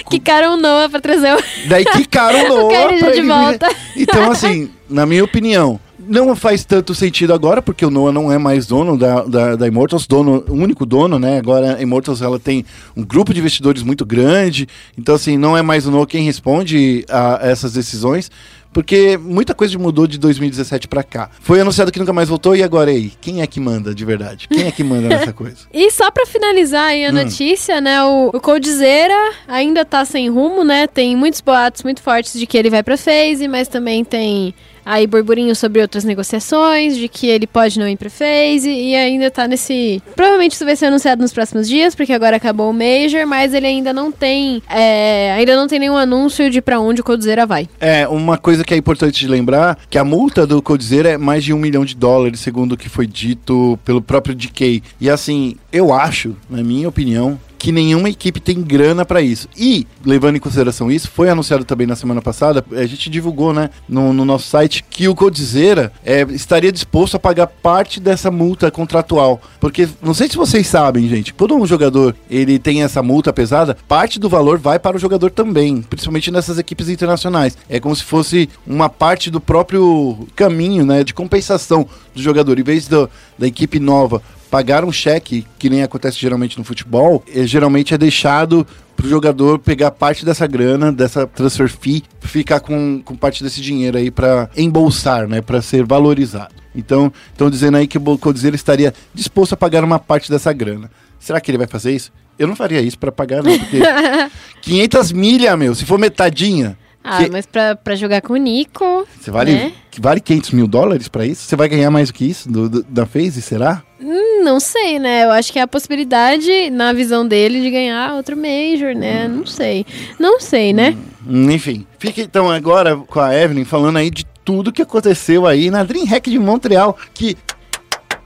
Quicaram o Noah pra trazer o... Daí quicaram o Noah KNG pra de ele- volta. Então, assim, na minha opinião, não faz tanto sentido agora, porque o Noah não é mais dono da, da, da Immortals, dono, o único dono, né? Agora a Immortals ela tem um grupo de investidores muito grande. Então, assim, não é mais o Noah quem responde a essas decisões. Porque muita coisa mudou de 2017 pra cá. Foi anunciado que nunca mais voltou e agora aí? Quem é que manda de verdade? Quem é que manda nessa coisa? E só pra finalizar aí a Hum. notícia, né? O, o Coldzera ainda tá sem rumo, né? Tem muitos boatos muito fortes de que ele vai pra FaZe, mas também tem aí burburinho sobre outras negociações, de que ele pode não ir pra FaZe e ainda tá nesse... Provavelmente isso vai ser anunciado nos próximos dias, porque agora acabou o Major, mas ele ainda não tem... é, ainda não tem nenhum anúncio de pra onde o Coldzera vai. É, uma coisa que é importante de lembrar, que a multa do Codizera é mais de um milhão de dólares, segundo o que foi dito pelo próprio DK. E assim, eu acho, na minha opinião, que nenhuma equipe tem grana pra isso. E, levando em consideração isso, foi anunciado também na semana passada, a gente divulgou, né, no, no nosso site, que o Codizera é, estaria disposto a pagar parte dessa multa contratual. Porque, não sei se vocês sabem, gente, quando um jogador ele tem essa multa pesada, parte do valor vai para o jogador também, principalmente nessas equipes internacionais. É como se fosse uma parte do próprio caminho, né, de compensação do jogador. Em vez do, da equipe nova pagar um cheque, que nem acontece geralmente no futebol, é, geralmente é deixado pro jogador pegar parte dessa grana, dessa transfer fee, ficar com, com parte desse dinheiro aí para embolsar, né, para ser valorizado. Então, estão dizendo aí que o Codizera estaria disposto a pagar uma parte dessa grana. Será que ele vai fazer isso? Eu não faria isso para pagar, não, porque 500 milha, meu, se for metadinha, Ah, Que- mas pra, pra jogar com o Nico. você vale, né? vale 500 mil dólares para isso? Você vai ganhar mais do que isso do, do- da FaZe, será? Hum, Não sei, né? Eu acho que é a possibilidade, na visão dele, de ganhar outro Major, né? Não sei. Não sei, né? Hum, Enfim, fica então agora com a Evelyn falando aí de tudo que aconteceu aí na DreamHack de Montreal, que...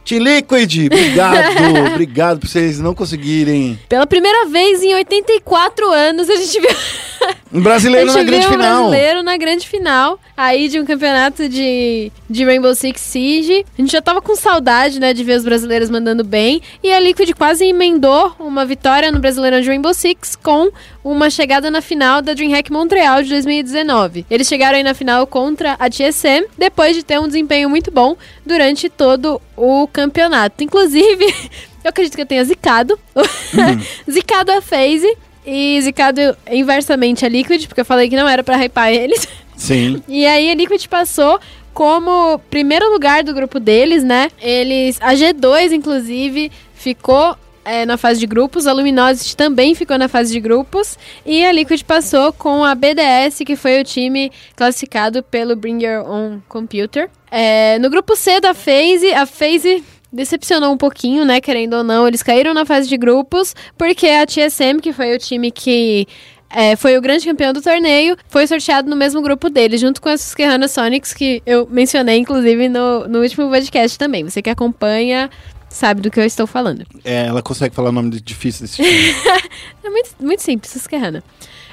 Team Liquid, obrigado, obrigado por vocês não conseguirem Pela primeira vez em 84 anos, a gente viu. um brasileiro na grande um final. brasileiro na grande final aí de um campeonato de, de Rainbow Six Siege. A gente já tava com saudade, né, de ver os brasileiros mandando bem. E a Liquid quase emendou uma vitória no Brasileirão de Rainbow Six com uma chegada na final da DreamHack Montreal de 2019. Eles chegaram aí na final contra a TSM, depois de ter um desempenho muito bom durante todo o campeonato. Inclusive, eu acredito que eu tenha zicado. zicado a FaZe. E zicado inversamente a Liquid, porque eu falei que não era pra hypar eles. Sim. E aí a Liquid passou como primeiro lugar do grupo deles, né? Eles. A G2, inclusive, ficou. é, na fase de grupos, a Luminosity também ficou na fase de grupos e a Liquid passou com a BDS, que foi o time classificado pelo Bring Your Own Computer. É, no grupo C da FaZe, a FaZe decepcionou um pouquinho, né, querendo ou não, eles caíram na fase de grupos, porque a TSM, que foi o time que é, foi o grande campeão do torneio, foi sorteado no mesmo grupo dele, junto com a Susquehanna Sonics, que eu mencionei, inclusive, no, no último podcast também. Você que acompanha sabe do que eu estou falando. É, ela consegue falar o nome difícil desse time. É muito, muito simples, Susquehanna.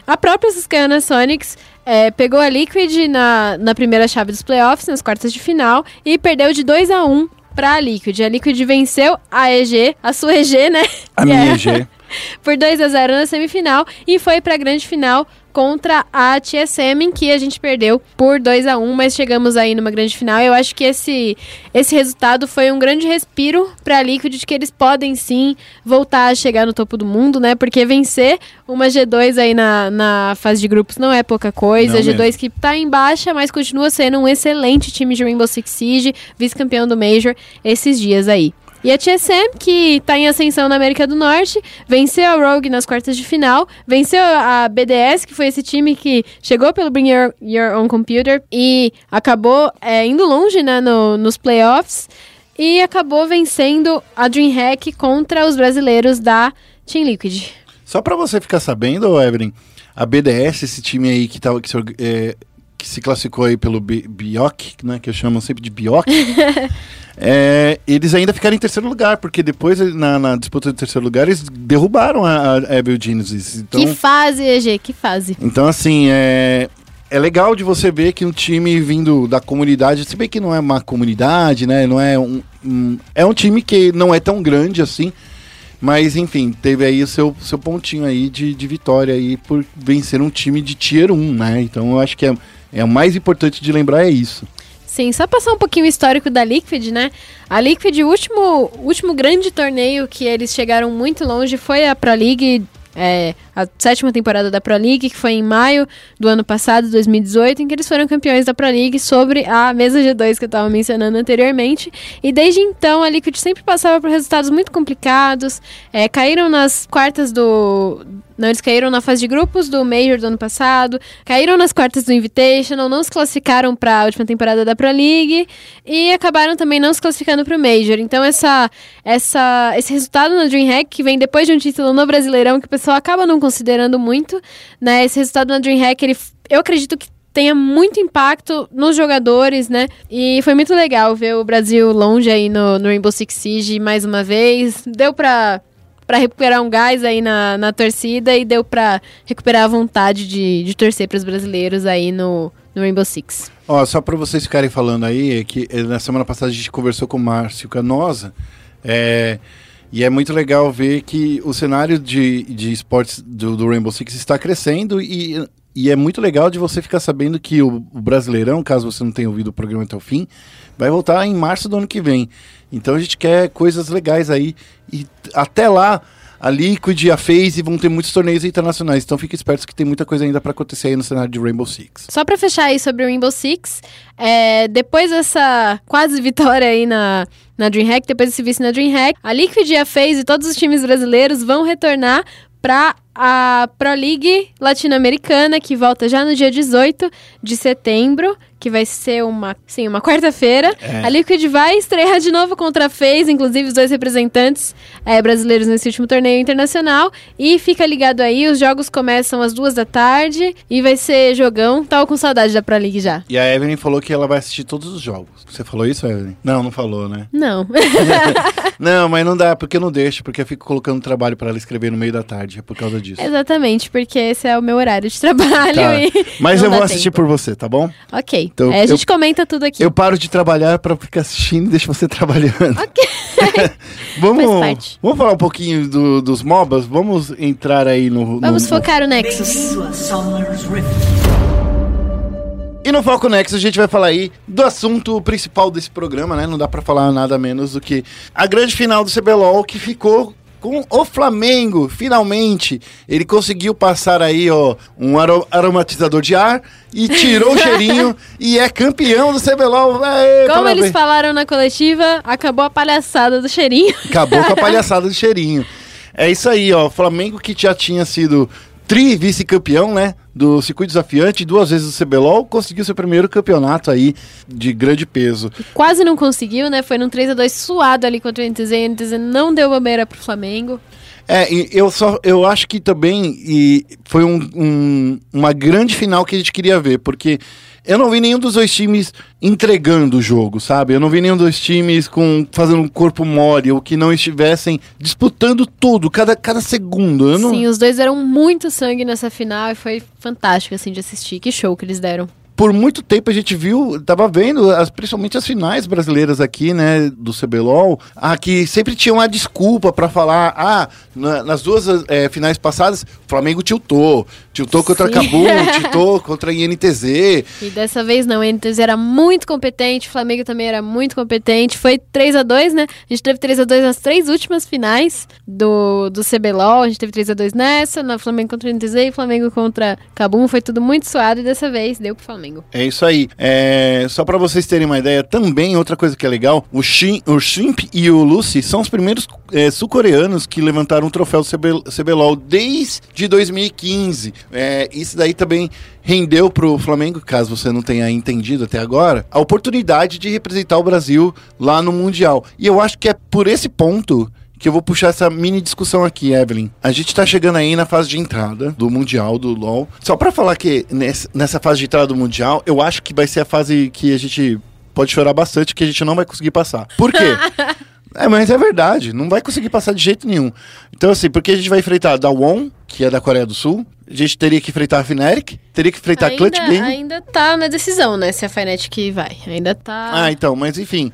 A própria Susquehanna Sonics é, pegou a Liquid na, na primeira chave dos playoffs, nas quartas de final, e perdeu de 2 a 1 pra Liquid. A Liquid venceu a EG, a sua EG, né? A minha EG. por 2 a 0 na semifinal e foi pra grande final contra a TSM, em que a gente perdeu por 2 a 1 mas chegamos aí numa grande final. Eu acho que esse, esse resultado foi um grande respiro pra Liquid de que eles podem sim voltar a chegar no topo do mundo, né? Porque vencer uma G2 aí na, na fase de grupos não é pouca coisa. Não G2 mesmo. que tá em baixa, mas continua sendo um excelente time de Rainbow Six Siege, vice-campeão do Major esses dias aí. E a TSM, que tá em ascensão na América do Norte, venceu a Rogue nas quartas de final, venceu a BDS, que foi esse time que chegou pelo Bring Your, Your Own Computer e acabou é, indo longe né, no- nos playoffs e acabou vencendo a DreamHack contra os brasileiros da Team Liquid. Só pra você ficar sabendo, Evelyn, a BDS, esse time aí que, tava, que, é, que se classificou aí pelo Bi- Bioc, né, que eu chamo sempre de Bioc, é, eles ainda ficaram em terceiro lugar, porque depois, na, na disputa de terceiro lugar, eles derrubaram a, a Evil Genesis. Então, Que fase, EG, que fase. então assim, é, é legal de você ver que um time vindo da comunidade, se bem que não é uma comunidade, né, não é um, um- é um time que não é tão grande assim, mas enfim, teve aí o seu, seu pontinho aí de, de vitória aí por vencer um time de Tier 1, né? Então eu acho que é, é o mais importante de lembrar é isso. Sim, só passar um pouquinho o histórico da Liquid, né? A Liquid, o último, último grande torneio que eles chegaram muito longe foi a Pro League, é, a sétima temporada da Pro League, que foi em maio do ano passado, 2018, em que eles foram campeões da Pro League sobre a mesa G2 que eu estava mencionando anteriormente. E desde então a Liquid sempre passava por resultados muito complicados, é, caíram nas quartas do. Não, eles caíram na fase de grupos do Major do ano passado, caíram nas quartas do Invitational, não se classificaram para a última temporada da Pro League e acabaram também não se classificando para o Major. Então essa, essa, esse resultado na DreamHack, que vem depois de um título no Brasileirão, que o pessoal acaba não considerando muito, né? Esse resultado na DreamHack, ele, eu acredito que tenha muito impacto nos jogadores, né? E foi muito legal ver o Brasil longe aí no, no Rainbow Six Siege mais uma vez. Deu pra, pra recuperar um gás aí na, na torcida e deu pra recuperar a vontade de, de torcer pros brasileiros aí no, no Rainbow Six. Ó, só para vocês ficarem falando aí, é que eh, na semana passada a gente conversou com o Márcio Canosa, é, e é muito legal ver que o cenário de, de esportes do, do Rainbow Six está crescendo e, e é muito legal de você ficar sabendo que o, o Brasileirão, caso você não tenha ouvido o programa até o fim, vai voltar em março do ano que vem. Então a gente quer coisas legais aí e até lá a Liquid a FaZe vão ter muitos torneios internacionais. Então fique espertos que tem muita coisa ainda para acontecer aí no cenário de Rainbow Six. Só pra fechar aí sobre o Rainbow Six, é, depois dessa quase vitória aí na, na DreamHack, depois desse vice na DreamHack, a Liquid e a FaZe e todos os times brasileiros vão retornar para a Pro League latino-americana, que volta já no dia 18 de setembro, que vai ser uma, sim, uma quarta-feira. É. A Liquid vai estrear de novo contra a FaZe, inclusive os dois representantes é, brasileiros nesse último torneio internacional. E fica ligado aí, os jogos começam às duas da tarde e vai ser jogão. Tava com saudade da Pro League já. E a Evelyn falou que ela vai assistir todos os jogos. Você falou isso, Evelyn? Não, não falou, né? Não. Não, mas não dá, porque eu não deixo, porque eu fico colocando trabalho para ela escrever no meio da tarde, é por causa disso. Exatamente, porque esse é o meu horário de trabalho. Tá. Mas eu vou assistir tempo. por você, tá bom? Ok. Então, É, a eu- gente comenta tudo aqui. Eu paro de trabalhar pra ficar assistindo e deixo você trabalhando. Ok. vamos, vamos falar um pouquinho do- dos MOBAs? Vamos entrar aí no. Vamos no, focar o Nexus. E no Foco Nexus a gente vai falar aí do assunto principal desse programa, né? Não dá pra falar nada menos do que a grande final do CBLOL que ficou com o Flamengo, finalmente. Ele conseguiu passar aí, ó, um aro- aromatizador de ar e tirou o cheirinho e é campeão do CBLOL. Aê, Como parabéns. eles falaram na coletiva, acabou a palhaçada do cheirinho. Acabou com a palhaçada do cheirinho. É isso aí, ó. Flamengo que já tinha sido tri vice-campeão, né? Do circuito desafiante, duas vezes do CBLOL, conseguiu seu primeiro campeonato aí de grande peso. Quase não conseguiu, né? Foi num 3x2 suado ali contra o NTZ. E o NTZ não deu bobeira pro Flamengo. É, e eu só eu acho que também e foi um- um- uma grande final que a gente queria ver, porque eu não vi nenhum dos dois times entregando o jogo, sabe? Eu não vi nenhum dos times com fazendo um corpo mole ou que não estivessem disputando tudo, cada, cada segundo. Não, Sim, os dois deram muito sangue nessa final e foi fantástico, assim, de assistir. Que show que eles deram. Por muito tempo a gente viu, tava vendo, as, principalmente as finais brasileiras aqui, né, do CBLOL, ah, que sempre tinha uma desculpa pra falar, ah, na- nas duas eh, finais passadas, o Flamengo tiltou, tiltou contra Sim. Cabum, tiltou contra a INTZ, E dessa vez não, o NTZ era muito competente, o Flamengo também era muito competente. Foi 3 a 2 né? A gente teve 3 a 2 nas três últimas finais do, do CBLOL. A gente teve 3 a 2 nessa, na Flamengo contra o NTZ e Flamengo contra Cabum. Foi tudo muito suado e dessa vez deu pro Flamengo. É isso aí. É, só pra vocês terem uma ideia, também outra coisa que é legal, o, Shin, o Shrimp e o Lucy são os primeiros é, sul-coreanos que levantaram o troféu CB, CBLOL desde 2015. É, isso daí também rendeu pro Flamengo, caso você não tenha entendido até agora, a oportunidade de representar o Brasil lá no Mundial. E eu acho que é por esse ponto que eu vou puxar essa mini discussão aqui, Evelyn. A gente tá chegando aí na fase de entrada do Mundial, do LoL. Só pra falar que nessa, fase de entrada do Mundial, eu acho que vai ser a fase que a gente pode chorar bastante, que a gente não vai conseguir passar. Por quê? É, mas é verdade, não vai conseguir passar de jeito nenhum. Então, assim, porque a gente vai enfrentar a Dawon, que é da Coreia do Sul, a gente teria que enfrentar a Fnatic, teria que enfrentar a Clutch ainda, Game. ainda tá na decisão, né? Se a Fnatic vai. Ainda tá. Ah, então, mas enfim.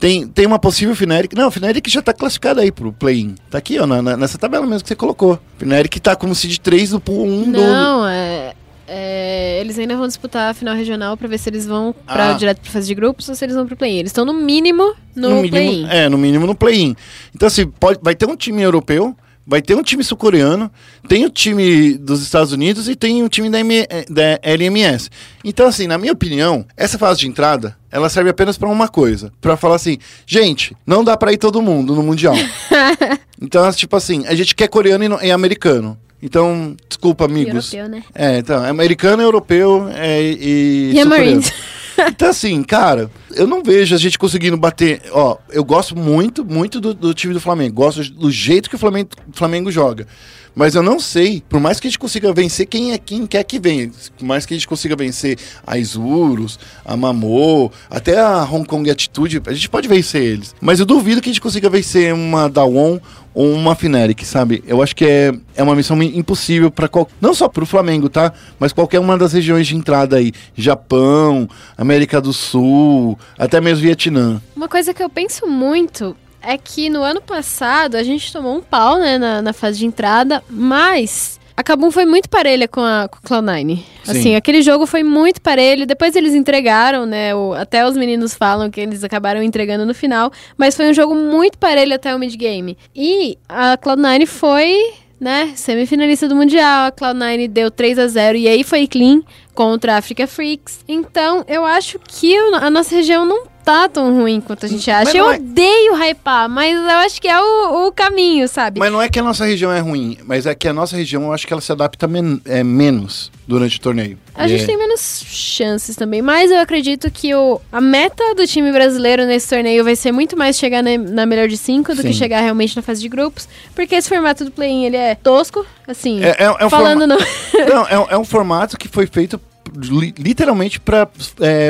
Tem, tem uma possível Fnatic. Não, a Fnatic já tá classificada aí pro play-in. Tá aqui, ó, na- na- nessa tabela mesmo que você colocou. Fnatic tá como seed 3 do pool 1 do. Não, é, é, Eles ainda vão disputar a final regional pra ver se eles vão pra, Ah. direto pra fase de grupos ou se eles vão pro play-in. Eles estão no mínimo no, mínimo, play-in. É, no mínimo no play-in. Então, assim, pode, vai ter um time europeu, vai ter um time sul-coreano, tem o time dos Estados Unidos e tem o time da, M- eh, da LMS. Então, assim, na minha opinião, essa fase de entrada, ela serve apenas pra uma coisa. Pra falar assim, gente, não dá pra ir todo mundo no Mundial. então, tipo assim, a gente quer coreano e, não- e americano. Então, desculpa, amigos. Europeu, né? É, então, é americano, europeu é, e. E a. Marines. Então, assim, cara, eu não vejo a gente conseguindo bater. Ó, eu gosto muito, muito do, do time do Flamengo. Gosto do jeito que o Flamengo, Flamengo joga. Mas eu não sei, por mais que a gente consiga vencer quem é quem quer que venha, por mais que a gente consiga vencer a Isurus, a Mamô, até a Hong Kong Attitude, a gente pode vencer eles. Mas eu duvido que a gente consiga vencer uma Dawon ou uma Fnatic, sabe? Eu acho que é, é uma missão impossível para qual, não só para o Flamengo, tá? Mas qualquer uma das regiões de entrada aí, Japão, América do Sul, até mesmo Vietnã. Uma coisa que eu penso muito é que no ano passado a gente tomou um pau, né, na, na fase de entrada, mas a Kabum foi muito parelha com a, com a Cloud9. Assim, Sim. aquele jogo foi muito parelho. Depois eles entregaram, né? o- até os meninos falam que eles acabaram entregando no final. Mas foi um jogo muito parelho até o mid-game. E a Cloud9 foi, né? Semifinalista do Mundial. A Cloud9 deu 3 a 0 E aí foi clean contra a Africa Freaks. Então, eu acho que a nossa região não tá tão ruim quanto a gente acha. Eu não é- odeio hypar, mas eu acho que é o, o caminho, sabe? Mas não é que a nossa região é ruim, mas é que a nossa região eu acho que ela se adapta men- é, menos durante o torneio. A E gente é- tem menos chances também, mas eu acredito que o, a meta do time brasileiro nesse torneio vai ser muito mais chegar na, na melhor de cinco do Sim. que chegar realmente na fase de grupos, porque esse formato do play-in ele é tosco, assim, É, é- é um falando forma- no... Não, é, é um formato que foi feito li- literalmente para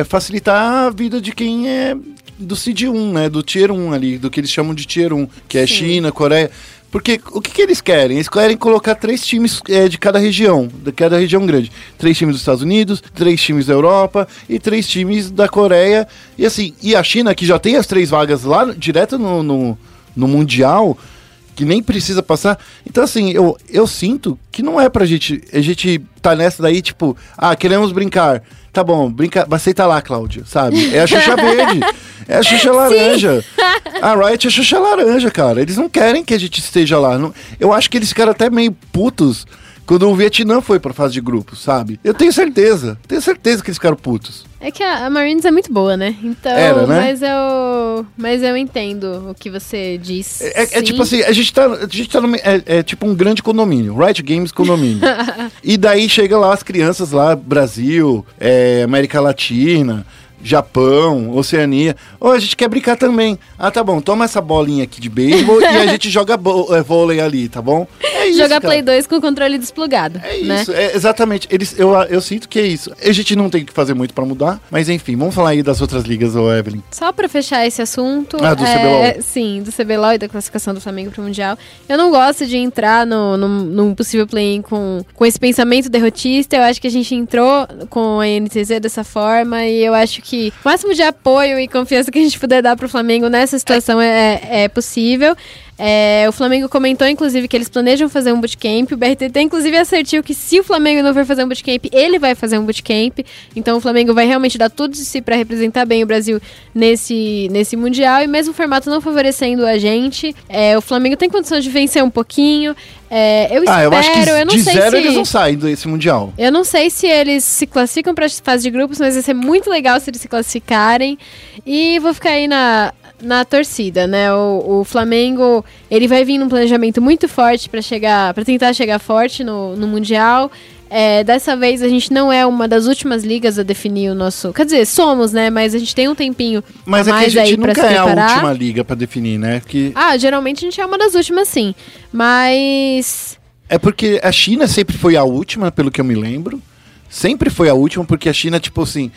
facilitar a vida de quem é do Seed 1, né? Do Tier 1 ali, do que eles chamam de Tier 1, que é Sim. China, Coreia. Porque o que, que eles querem? Eles querem colocar três times é, de cada região, de cada região grande. Três times dos Estados Unidos, três times da Europa e três times da Coreia. E assim, e a China, que já tem as três vagas lá direto no, no, no Mundial, que nem precisa passar. Então, assim, eu, eu sinto que não é pra gente. A gente tá nessa daí, tipo, ah, queremos brincar. Tá bom, brinca, aceita lá, Cláudia, sabe? É a Xuxa Verde, é a Xuxa Laranja. A Riot é a Xuxa Laranja, cara. Eles não querem que a gente esteja lá. Não- eu acho que eles ficaram até meio putos quando o Vietnã foi pra fase de grupo, sabe? Eu tenho certeza, tenho certeza que eles ficaram putos. É que a, a Marines é muito boa, né? Então, Era, né? mas eu mas eu entendo o que você diz. É, é sim. tipo assim, a gente tá, a gente tá no, é, é tipo um grande condomínio, Riot Games condomínio. e daí chega lá as crianças lá, Brasil, é, América Latina, Japão, Oceania. Ô, a gente quer brincar também. Ah, tá bom, toma essa bolinha aqui de beisebol e a gente joga é, vôlei ali, tá bom? É isso, Jogar. Play 2 com o controle desplugado, É né? isso, é, exatamente. Eles, eu, eu sinto que é isso. A gente não tem que fazer muito pra mudar, mas enfim, vamos falar aí das outras ligas, ô Evelyn. Só pra fechar esse assunto. Ah, do é, CBLOL. Sim, do CBLOL e da classificação do Flamengo pro Mundial. Eu não gosto de entrar no, num, num possível play-in com, com esse pensamento derrotista. Eu acho que a gente entrou com a NTZ dessa forma e eu acho que o máximo de apoio e confiança que a gente puder dar pro Flamengo nessa situação é, é possível. É, o Flamengo comentou, inclusive, que eles planejam fazer um bootcamp. O BRTT, inclusive, assertiu que se o Flamengo não for fazer um bootcamp, ele vai fazer um bootcamp. Então, o Flamengo vai realmente dar tudo de si para representar bem o Brasil nesse, nesse Mundial. E mesmo o formato não favorecendo a gente, é, o Flamengo tem condição de vencer um pouquinho. É, eu ah, espero, eu acho que eu não de sei zero se... eles não saem desse Mundial. Eu não sei se eles se classificam para fase de grupos, mas vai ser muito legal se eles se classificarem. E vou ficar aí na, na torcida, né? O, o Flamengo, ele vai vir num planejamento muito forte para chegar, para tentar chegar forte no, no mundial. É, dessa vez a gente não é uma das últimas ligas a definir o nosso. Quer dizer, somos, né? Mas a gente tem um tempinho Mas a é que a mais aí gente para se nunca é a preparar. última liga pra definir, né? Que Ah, geralmente a gente é uma das últimas, sim. Mas é porque a China sempre foi a última, pelo que eu me lembro. Sempre foi a última, porque a China, tipo assim,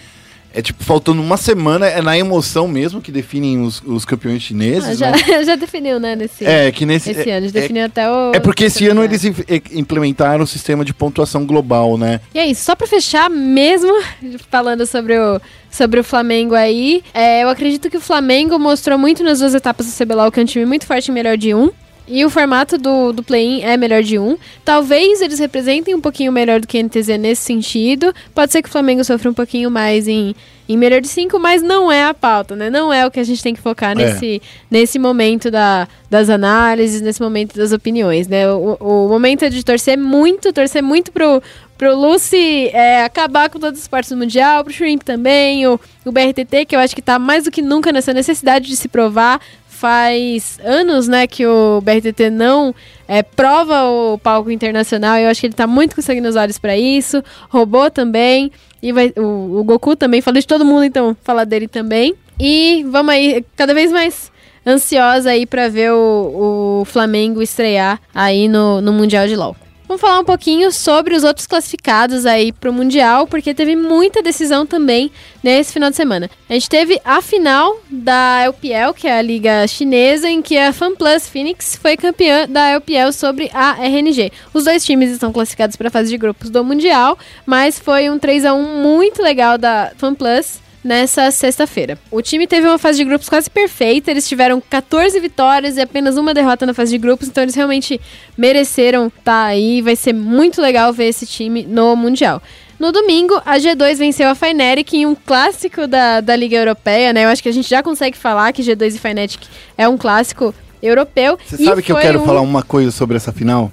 é tipo, faltando uma semana, é na emoção mesmo que definem os, os campeões chineses. ah, já, né? já definiu, né? Nesse, É, que nesse. esse é, ano. Já é- definiu até o. é porque esse ano eles im- implementaram o sistema de pontuação global, né? E é isso, só pra fechar mesmo, falando sobre o, sobre o Flamengo aí, é, eu acredito que o Flamengo mostrou muito nas duas etapas do CBLOL que é um time muito forte e melhor de um. E o formato do, do play-in é melhor de um. Talvez eles representem um pouquinho melhor do que a NTZ nesse sentido. Pode ser que o Flamengo sofra um pouquinho mais em, em melhor de cinco, mas não é a pauta, né? Não é o que a gente tem que focar nesse, nesse momento da, das análises, nesse momento das opiniões, né? O, o momento é de torcer muito, torcer muito pro, pro Lucy é, acabar com todos os esportes do Mundial, pro Shrimp também, o, o BRTT, que eu acho que tá mais do que nunca nessa necessidade de se provar. Faz anos, né, que o BRTT não é, prova o palco internacional. Eu acho que ele tá muito com sangue nos olhos pra isso. Robô também. E vai, o, o Goku também. Falei de todo mundo, então, falar dele também. E vamos aí, cada vez mais ansiosa aí pra ver o, o Flamengo estrear aí no, no Mundial de LoL. Vamos falar um pouquinho sobre os outros classificados aí pro Mundial, porque teve muita decisão também nesse final de semana. A gente teve a final da LPL, que é a liga chinesa, em que a FanPlus Phoenix foi campeã da LPL sobre a RNG. Os dois times estão classificados para a fase de grupos do Mundial, mas foi um 3 a 1 muito legal da FanPlus nessa sexta-feira. O time teve uma fase de grupos quase perfeita, eles tiveram 14 vitórias e apenas uma derrota na fase de grupos, então eles realmente mereceram estar tá aí. Vai ser muito legal ver esse time no Mundial. No domingo, a G2 venceu a Fnatic em um clássico da, da Liga Europeia, né? Eu acho que a gente já consegue falar que G2 e Fnatic é um clássico europeu. Você sabe que eu quero um... falar uma coisa sobre essa final?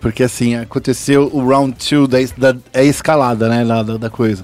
Porque assim, aconteceu o round 2 da, da é escalada, né, da, da coisa.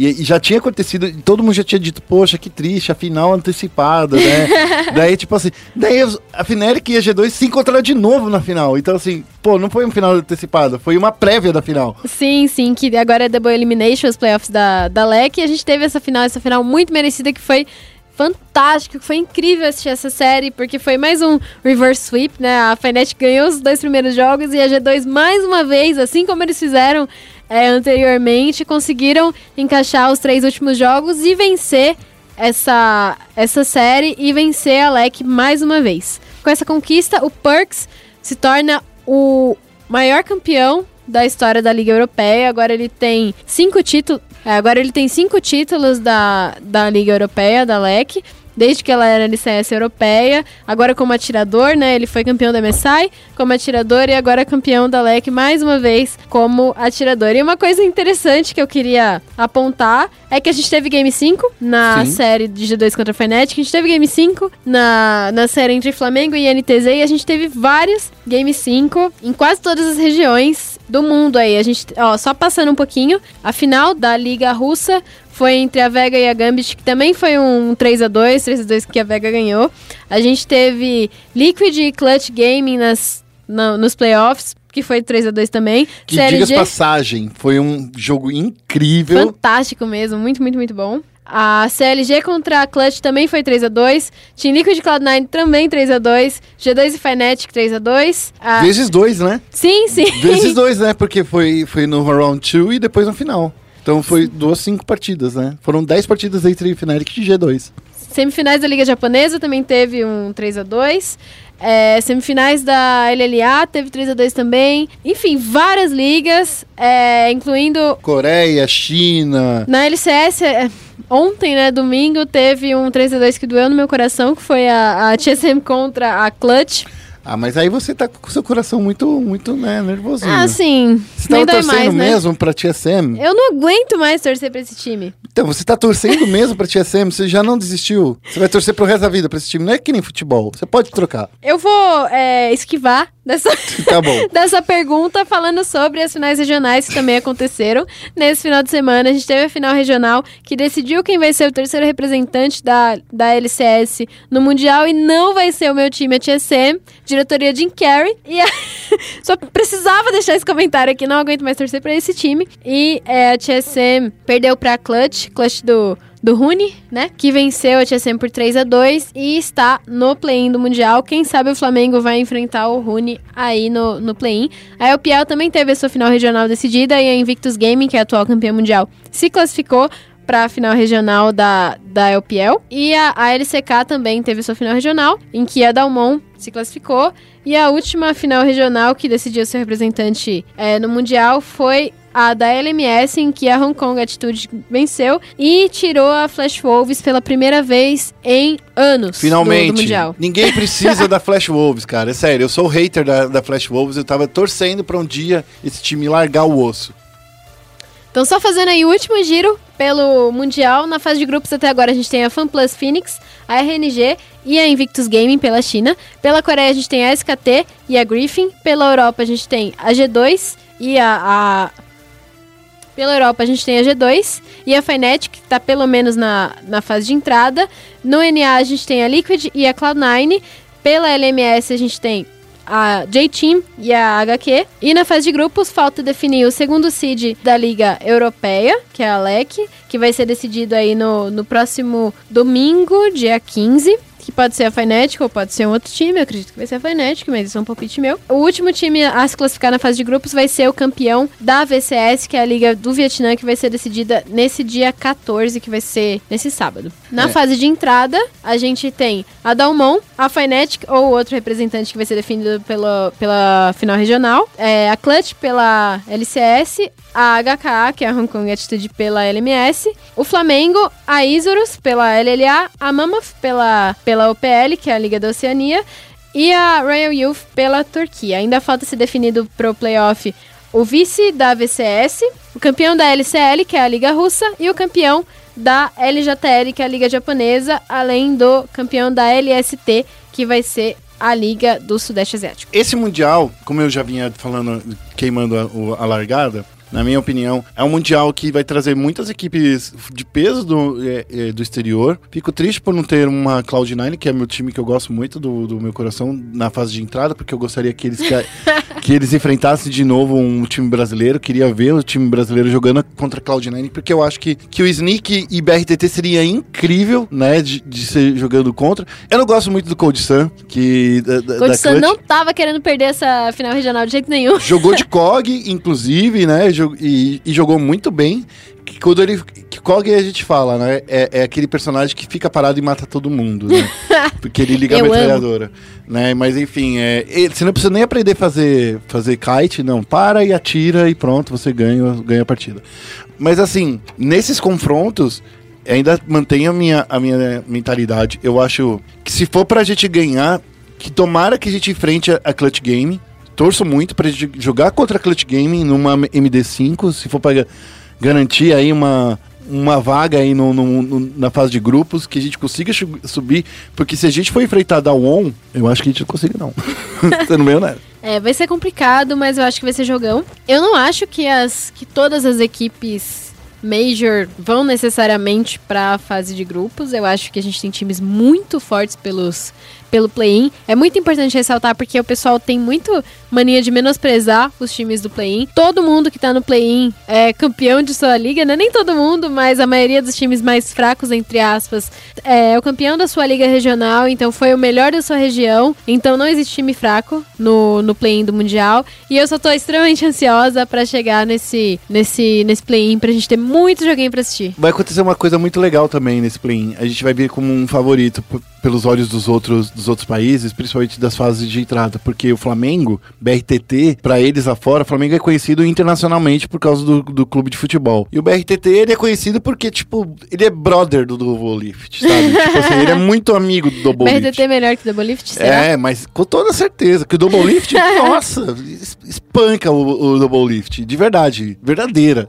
E, e, já tinha acontecido, todo mundo já tinha dito, poxa, que triste, a final antecipada, né? daí, tipo assim, daí a Fnatic e a G2 se encontraram de novo na final. Então, assim, pô, não foi uma final antecipada, foi uma prévia da final. Sim, sim, que agora é Double Elimination, os playoffs da, da LEC, e a gente teve essa final, essa final muito merecida que foi fantástico, foi incrível assistir essa série, porque foi mais um reverse sweep, né? A Fnatic ganhou os dois primeiros jogos e a G2 mais uma vez, assim como eles fizeram é, anteriormente, conseguiram encaixar os três últimos jogos e vencer essa, essa série e vencer a LEC mais uma vez. Com essa conquista, o Perks se torna o maior campeão da história da Liga Europeia. Agora ele tem cinco títulos. É, agora ele tem cinco títulos da, da Liga Europeia, da LEC desde que ela era licença europeia. Agora como atirador, né? Ele foi campeão da MSI como atirador e agora campeão da LEC mais uma vez como atirador. E uma coisa interessante que eu queria apontar é que a gente teve Game 5 na Sim. série de G2 contra a Fnatic, a gente teve Game 5 na, na série entre Flamengo e NTZ e a gente teve vários Game 5 em quase todas as regiões do mundo aí. A gente, ó, só passando um pouquinho, a final da Liga Russa foi entre a Vega e a Gambit, que também foi um 3 a 2 3 a 2 que a Vega ganhou. A gente teve Liquid e Clutch Gaming nas, no, nos playoffs, que foi 3 a 2 também. Que CLG, diga passagem, foi um jogo incrível. Fantástico mesmo, muito, muito, muito bom. A CLG contra a Clutch também foi 3 a 2 Team Liquid Cloud9 também 3 a 2 G2 e Fnatic 3 a 2 a... Vezes 2, né? Sim, sim. Vezes 2, né? Porque foi, foi no round 2 e depois no final. Então foi duas, cinco partidas, né? Foram dez partidas entre Fnatic e G2. Semifinais da Liga Japonesa também teve um 3 a 2 é, semifinais da LLA teve 3 a 2 também. Enfim, várias ligas, é, incluindo. Coreia, China. Na LCS, é, ontem, né, domingo, teve um 3 a 2 que doeu no meu coração, que foi a, a TSM contra a Clutch. Ah, mas aí você tá com o seu coração muito, muito, né, nervosinho. Ah, sim. Você tava torcendo mais, né? mesmo pra TSM? Eu não aguento mais torcer pra esse time. Então, você tá torcendo mesmo pra TSM? Você já não desistiu? Você vai torcer pro resto da vida pra esse time? Não é que nem futebol. Você pode trocar. Eu vou é, esquivar dessa, tá dessa pergunta falando sobre as finais regionais que também aconteceram nesse final de semana. A gente teve a final regional que decidiu quem vai ser o terceiro representante da, da LCS no Mundial e não vai ser o meu time, a TSM, diretoria Jim Carrey. E a... só precisava deixar esse comentário aqui, não aguento mais torcer para esse time. E é, a TSM perdeu pra Clutch, Clutch do do Rune, né? Que venceu a TSM por 3 a 2 e está no play-in do Mundial. Quem sabe o Flamengo vai enfrentar o Rune aí no, no play-in. A LPL também teve a sua final regional decidida e a Invictus Gaming, que é a atual campeã mundial, se classificou para a final regional da, da LPL. E a, a LCK também teve sua final regional, em que a Dalmon se classificou. E a última final regional que decidiu seu representante é, no Mundial foi a da LMS, em que a Hong Kong Attitude venceu e tirou a Flash Wolves pela primeira vez em anos. Finalmente. Do, do mundial. Ninguém precisa da Flash Wolves, cara. É sério, eu sou o hater da, da Flash Wolves. Eu tava torcendo pra um dia esse time largar o osso. Então, só fazendo aí o último giro pelo Mundial. Na fase de grupos até agora a gente tem a FanPlus Phoenix, a RNG e a Invictus Gaming pela China. Pela Coreia a gente tem a SKT e a Griffin. Pela Europa a gente tem a G2 e a, a pela Europa a gente tem a G2 e a Fnatic, que está pelo menos na, na fase de entrada. No NA a gente tem a Liquid e a Cloud9. Pela LMS a gente tem a J-Team e a HQ. E na fase de grupos falta definir o segundo seed da Liga Europeia, que é a LEC, que vai ser decidido aí no, no próximo domingo, dia 15. Que pode ser a Fnatic ou pode ser um outro time. Eu acredito que vai ser a Fnatic, mas isso é um palpite meu. O último time a se classificar na fase de grupos vai ser o campeão da VCS, que é a Liga do Vietnã, que vai ser decidida nesse dia 14, que vai ser nesse sábado. Na É. fase de entrada, a gente tem a Dalmon, a Fnatic ou outro representante que vai ser definido pela, pela final regional, é, a Clutch pela LCS, a HKA, que é a Hong Kong Attitude pela LMS, o Flamengo, a Isurus pela LLA, a Mammoth pela, pela OPL, que é a Liga da Oceania, e a Royal Youth pela Turquia. Ainda falta ser definido pro playoff o vice da VCS, o campeão da LCL, que é a Liga Russa, e o campeão da LJL, que é a Liga Japonesa, além do campeão da LST, que vai ser a Liga do Sudeste Asiático. Esse Mundial, como eu já vinha falando, queimando a, o- a largada, na minha opinião, é um Mundial que vai trazer muitas equipes de peso do, é, é, do exterior. Fico triste por não ter uma Cloud9, que é meu time que eu gosto muito do, do meu coração, na fase de entrada, porque eu gostaria que eles, que, que eles enfrentassem de novo um time brasileiro. Queria ver o time brasileiro jogando contra a Cloud9, porque eu acho que, que o Sneak e BRTT seria incrível, né, de, de ser jogando contra. Eu não gosto muito do Cold Sun, que... Da, da, da Coach Sun Clutch. não tava querendo perder essa final regional de jeito nenhum. Jogou de COG, inclusive, né? E, e jogou muito bem. Que quando ele. Que COG a gente fala, né? É, é aquele personagem que fica parado e mata todo mundo, né? Porque ele liga a amo. metralhadora. Né? Mas enfim, é, você não precisa nem aprender a fazer, fazer kite, não. Para e atira e pronto, você ganha, ganha a partida. Mas assim, nesses confrontos. Ainda mantenho a minha, a minha mentalidade. Eu acho que se for pra gente ganhar, que tomara que a gente enfrente a, a Clutch Game. Torço muito gente jogar contra a Clutch Game numa MD5, se for pra ga- garantir aí uma, uma vaga aí no, no- no- na fase de grupos, que a gente consiga subir, porque se a gente for enfrentar da ON, eu acho que a gente não consegue não. Sendo meio honesto. É, vai ser complicado, mas eu acho que vai ser jogão. Eu não acho que as que todas as equipes Major vão necessariamente para a fase de grupos. Eu acho que a gente tem times muito fortes pelos pelo play-in. É muito importante ressaltar porque o pessoal tem muito mania de menosprezar os times do play-in. Todo mundo que tá no play-in é campeão de sua liga, não é nem todo mundo, mas a maioria dos times mais fracos, entre aspas, é o campeão da sua liga regional, então foi o melhor da sua região. Então não existe time fraco no, no play-in do Mundial. E eu só tô extremamente ansiosa pra chegar nesse, nesse, nesse play-in, pra gente ter muito joguinho pra assistir. Vai acontecer uma coisa muito legal também nesse play-in. A gente vai ver como um favorito pelos olhos dos outros, dos outros países, principalmente das fases de entrada, porque o Flamengo, BRTT, pra eles lá fora, o Flamengo é conhecido internacionalmente por causa do, do clube de futebol. E o BRTT, ele é conhecido porque, tipo, ele é brother do Double Lift, sabe? tipo assim, ele é muito amigo do Double Lift. BRTT é melhor que o Double Lift, será? É, mas com toda certeza. Que o Double Lift, nossa, es- espanca o, o Double Lift. De verdade, verdadeira.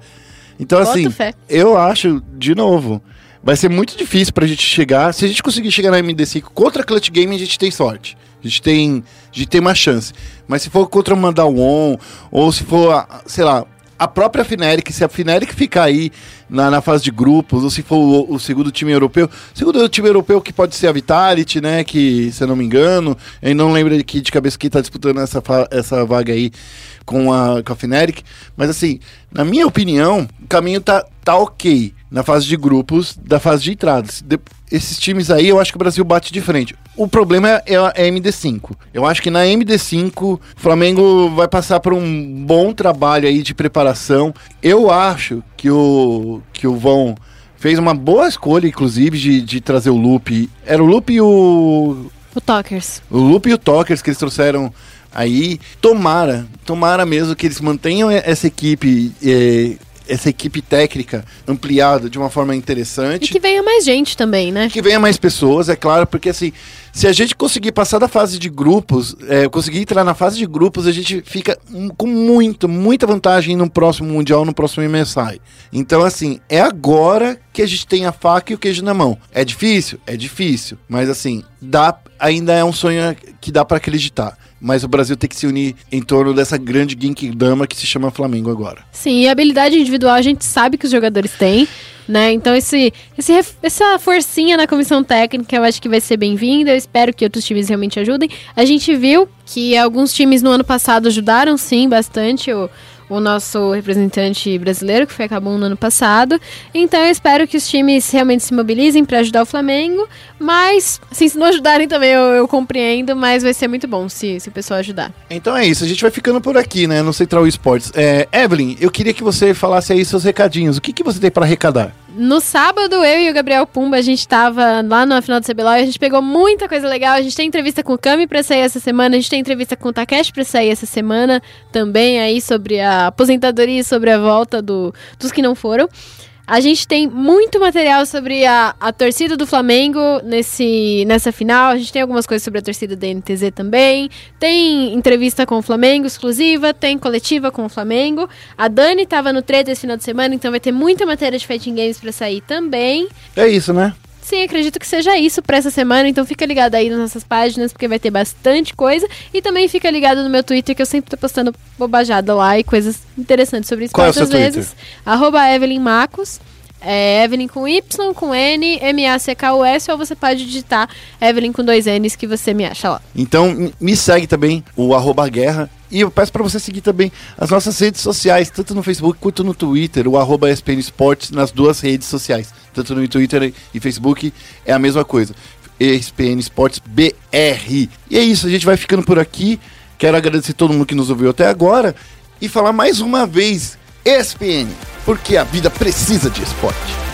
Então, Boto assim, fé. eu acho, de novo, vai ser muito difícil pra gente chegar. Se a gente conseguir chegar na MD5 contra a Clutch Game, a gente tem sorte. A gente tem, a gente tem uma chance. Mas se for contra uma Dawon, ou se for, sei lá, a própria Fnatic, se a Fnatic ficar aí na, na fase de grupos, ou se for o, o segundo time europeu, segundo time europeu que pode ser a Vitality, né, que, se eu não me engano, eu não lembro aqui de cabeça que tá disputando essa, essa vaga aí com a, com a Fnatic, mas assim, na minha opinião, o caminho tá, tá ok na fase de grupos da fase de entradas. De- esses times aí, eu acho que o Brasil bate de frente. O problema é, é a MD5. Eu acho que na MD5, o Flamengo vai passar por um bom trabalho aí de preparação. Eu acho que o, que o Vão fez uma boa escolha, inclusive, de, de trazer o Lupe. Era o Lupe e o, O Talkers. o Loop e o Talkers que eles trouxeram aí, tomara, tomara mesmo que eles mantenham essa equipe, eh, essa equipe técnica ampliada de uma forma E interessante. que venha mais gente também, né? Que venha mais pessoas, é claro, porque assim, se a gente conseguir passar da fase de grupos, é, conseguir entrar na fase de grupos, a gente fica com muito, muita vantagem no próximo Mundial, no próximo MSI. Então, assim, é agora que a gente tem a faca e o queijo na mão. É difícil? É difícil. Mas assim, dá, ainda é um sonho que dá pra acreditar. Mas o Brasil tem que se unir em torno dessa grande Genkidama que se chama Flamengo agora. Sim, e habilidade individual a gente sabe que os jogadores têm, né? Então esse, esse, essa forcinha na comissão técnica eu acho que vai ser bem-vinda. Eu espero que outros times realmente ajudem. A gente viu que alguns times no ano passado ajudaram sim bastante o, o nosso representante brasileiro, que foi acabou no ano passado. Então eu espero que os times realmente se mobilizem para ajudar o Flamengo. Mas, assim, se não ajudarem também, eu, eu compreendo, mas vai ser muito bom se, se o pessoal ajudar. Então é isso, a gente vai ficando por aqui, né, no Central Esportes. É, Evelyn, eu queria que você falasse aí seus recadinhos. O que, que você tem para arrecadar? No sábado, eu e o Gabriel Pumba, a gente tava lá na final do CBLOL e a gente pegou muita coisa legal. A gente tem entrevista com o Kami pra sair essa semana, a gente tem entrevista com o Takeshi pra sair essa semana também aí sobre a aposentadoria e sobre a volta do, dos que não foram. A gente tem muito material sobre a, a torcida do Flamengo nesse, nessa final. A gente tem algumas coisas sobre a torcida da NTZ também. Tem entrevista com o Flamengo exclusiva, tem coletiva com o Flamengo. A Dani tava no treta esse final de semana, então vai ter muita matéria de Fighting Games para sair também. É isso, né? Sim, acredito que seja isso para essa semana, então fica ligado aí nas nossas páginas, porque vai ter bastante coisa. E também fica ligado no meu Twitter, que eu sempre tô postando bobajada lá e coisas interessantes sobre isso Qual é o seu vezes. Arroba Evelyn Macos. É Evelyn com Y, com N, M-A-C-K-U-S, ou você pode digitar Evelyn com dois N's que você me acha lá. Então me segue também, o arroba guerra. E eu peço para você seguir também as nossas redes sociais, tanto no Facebook quanto no Twitter, o arroba ESPN Esportes nas duas redes sociais. Tanto no Twitter e Facebook é a mesma coisa. ESPN Esportes BR. E é isso, a gente vai ficando por aqui. Quero agradecer todo mundo que nos ouviu até agora e falar mais uma vez ESPN, porque a vida precisa de esporte.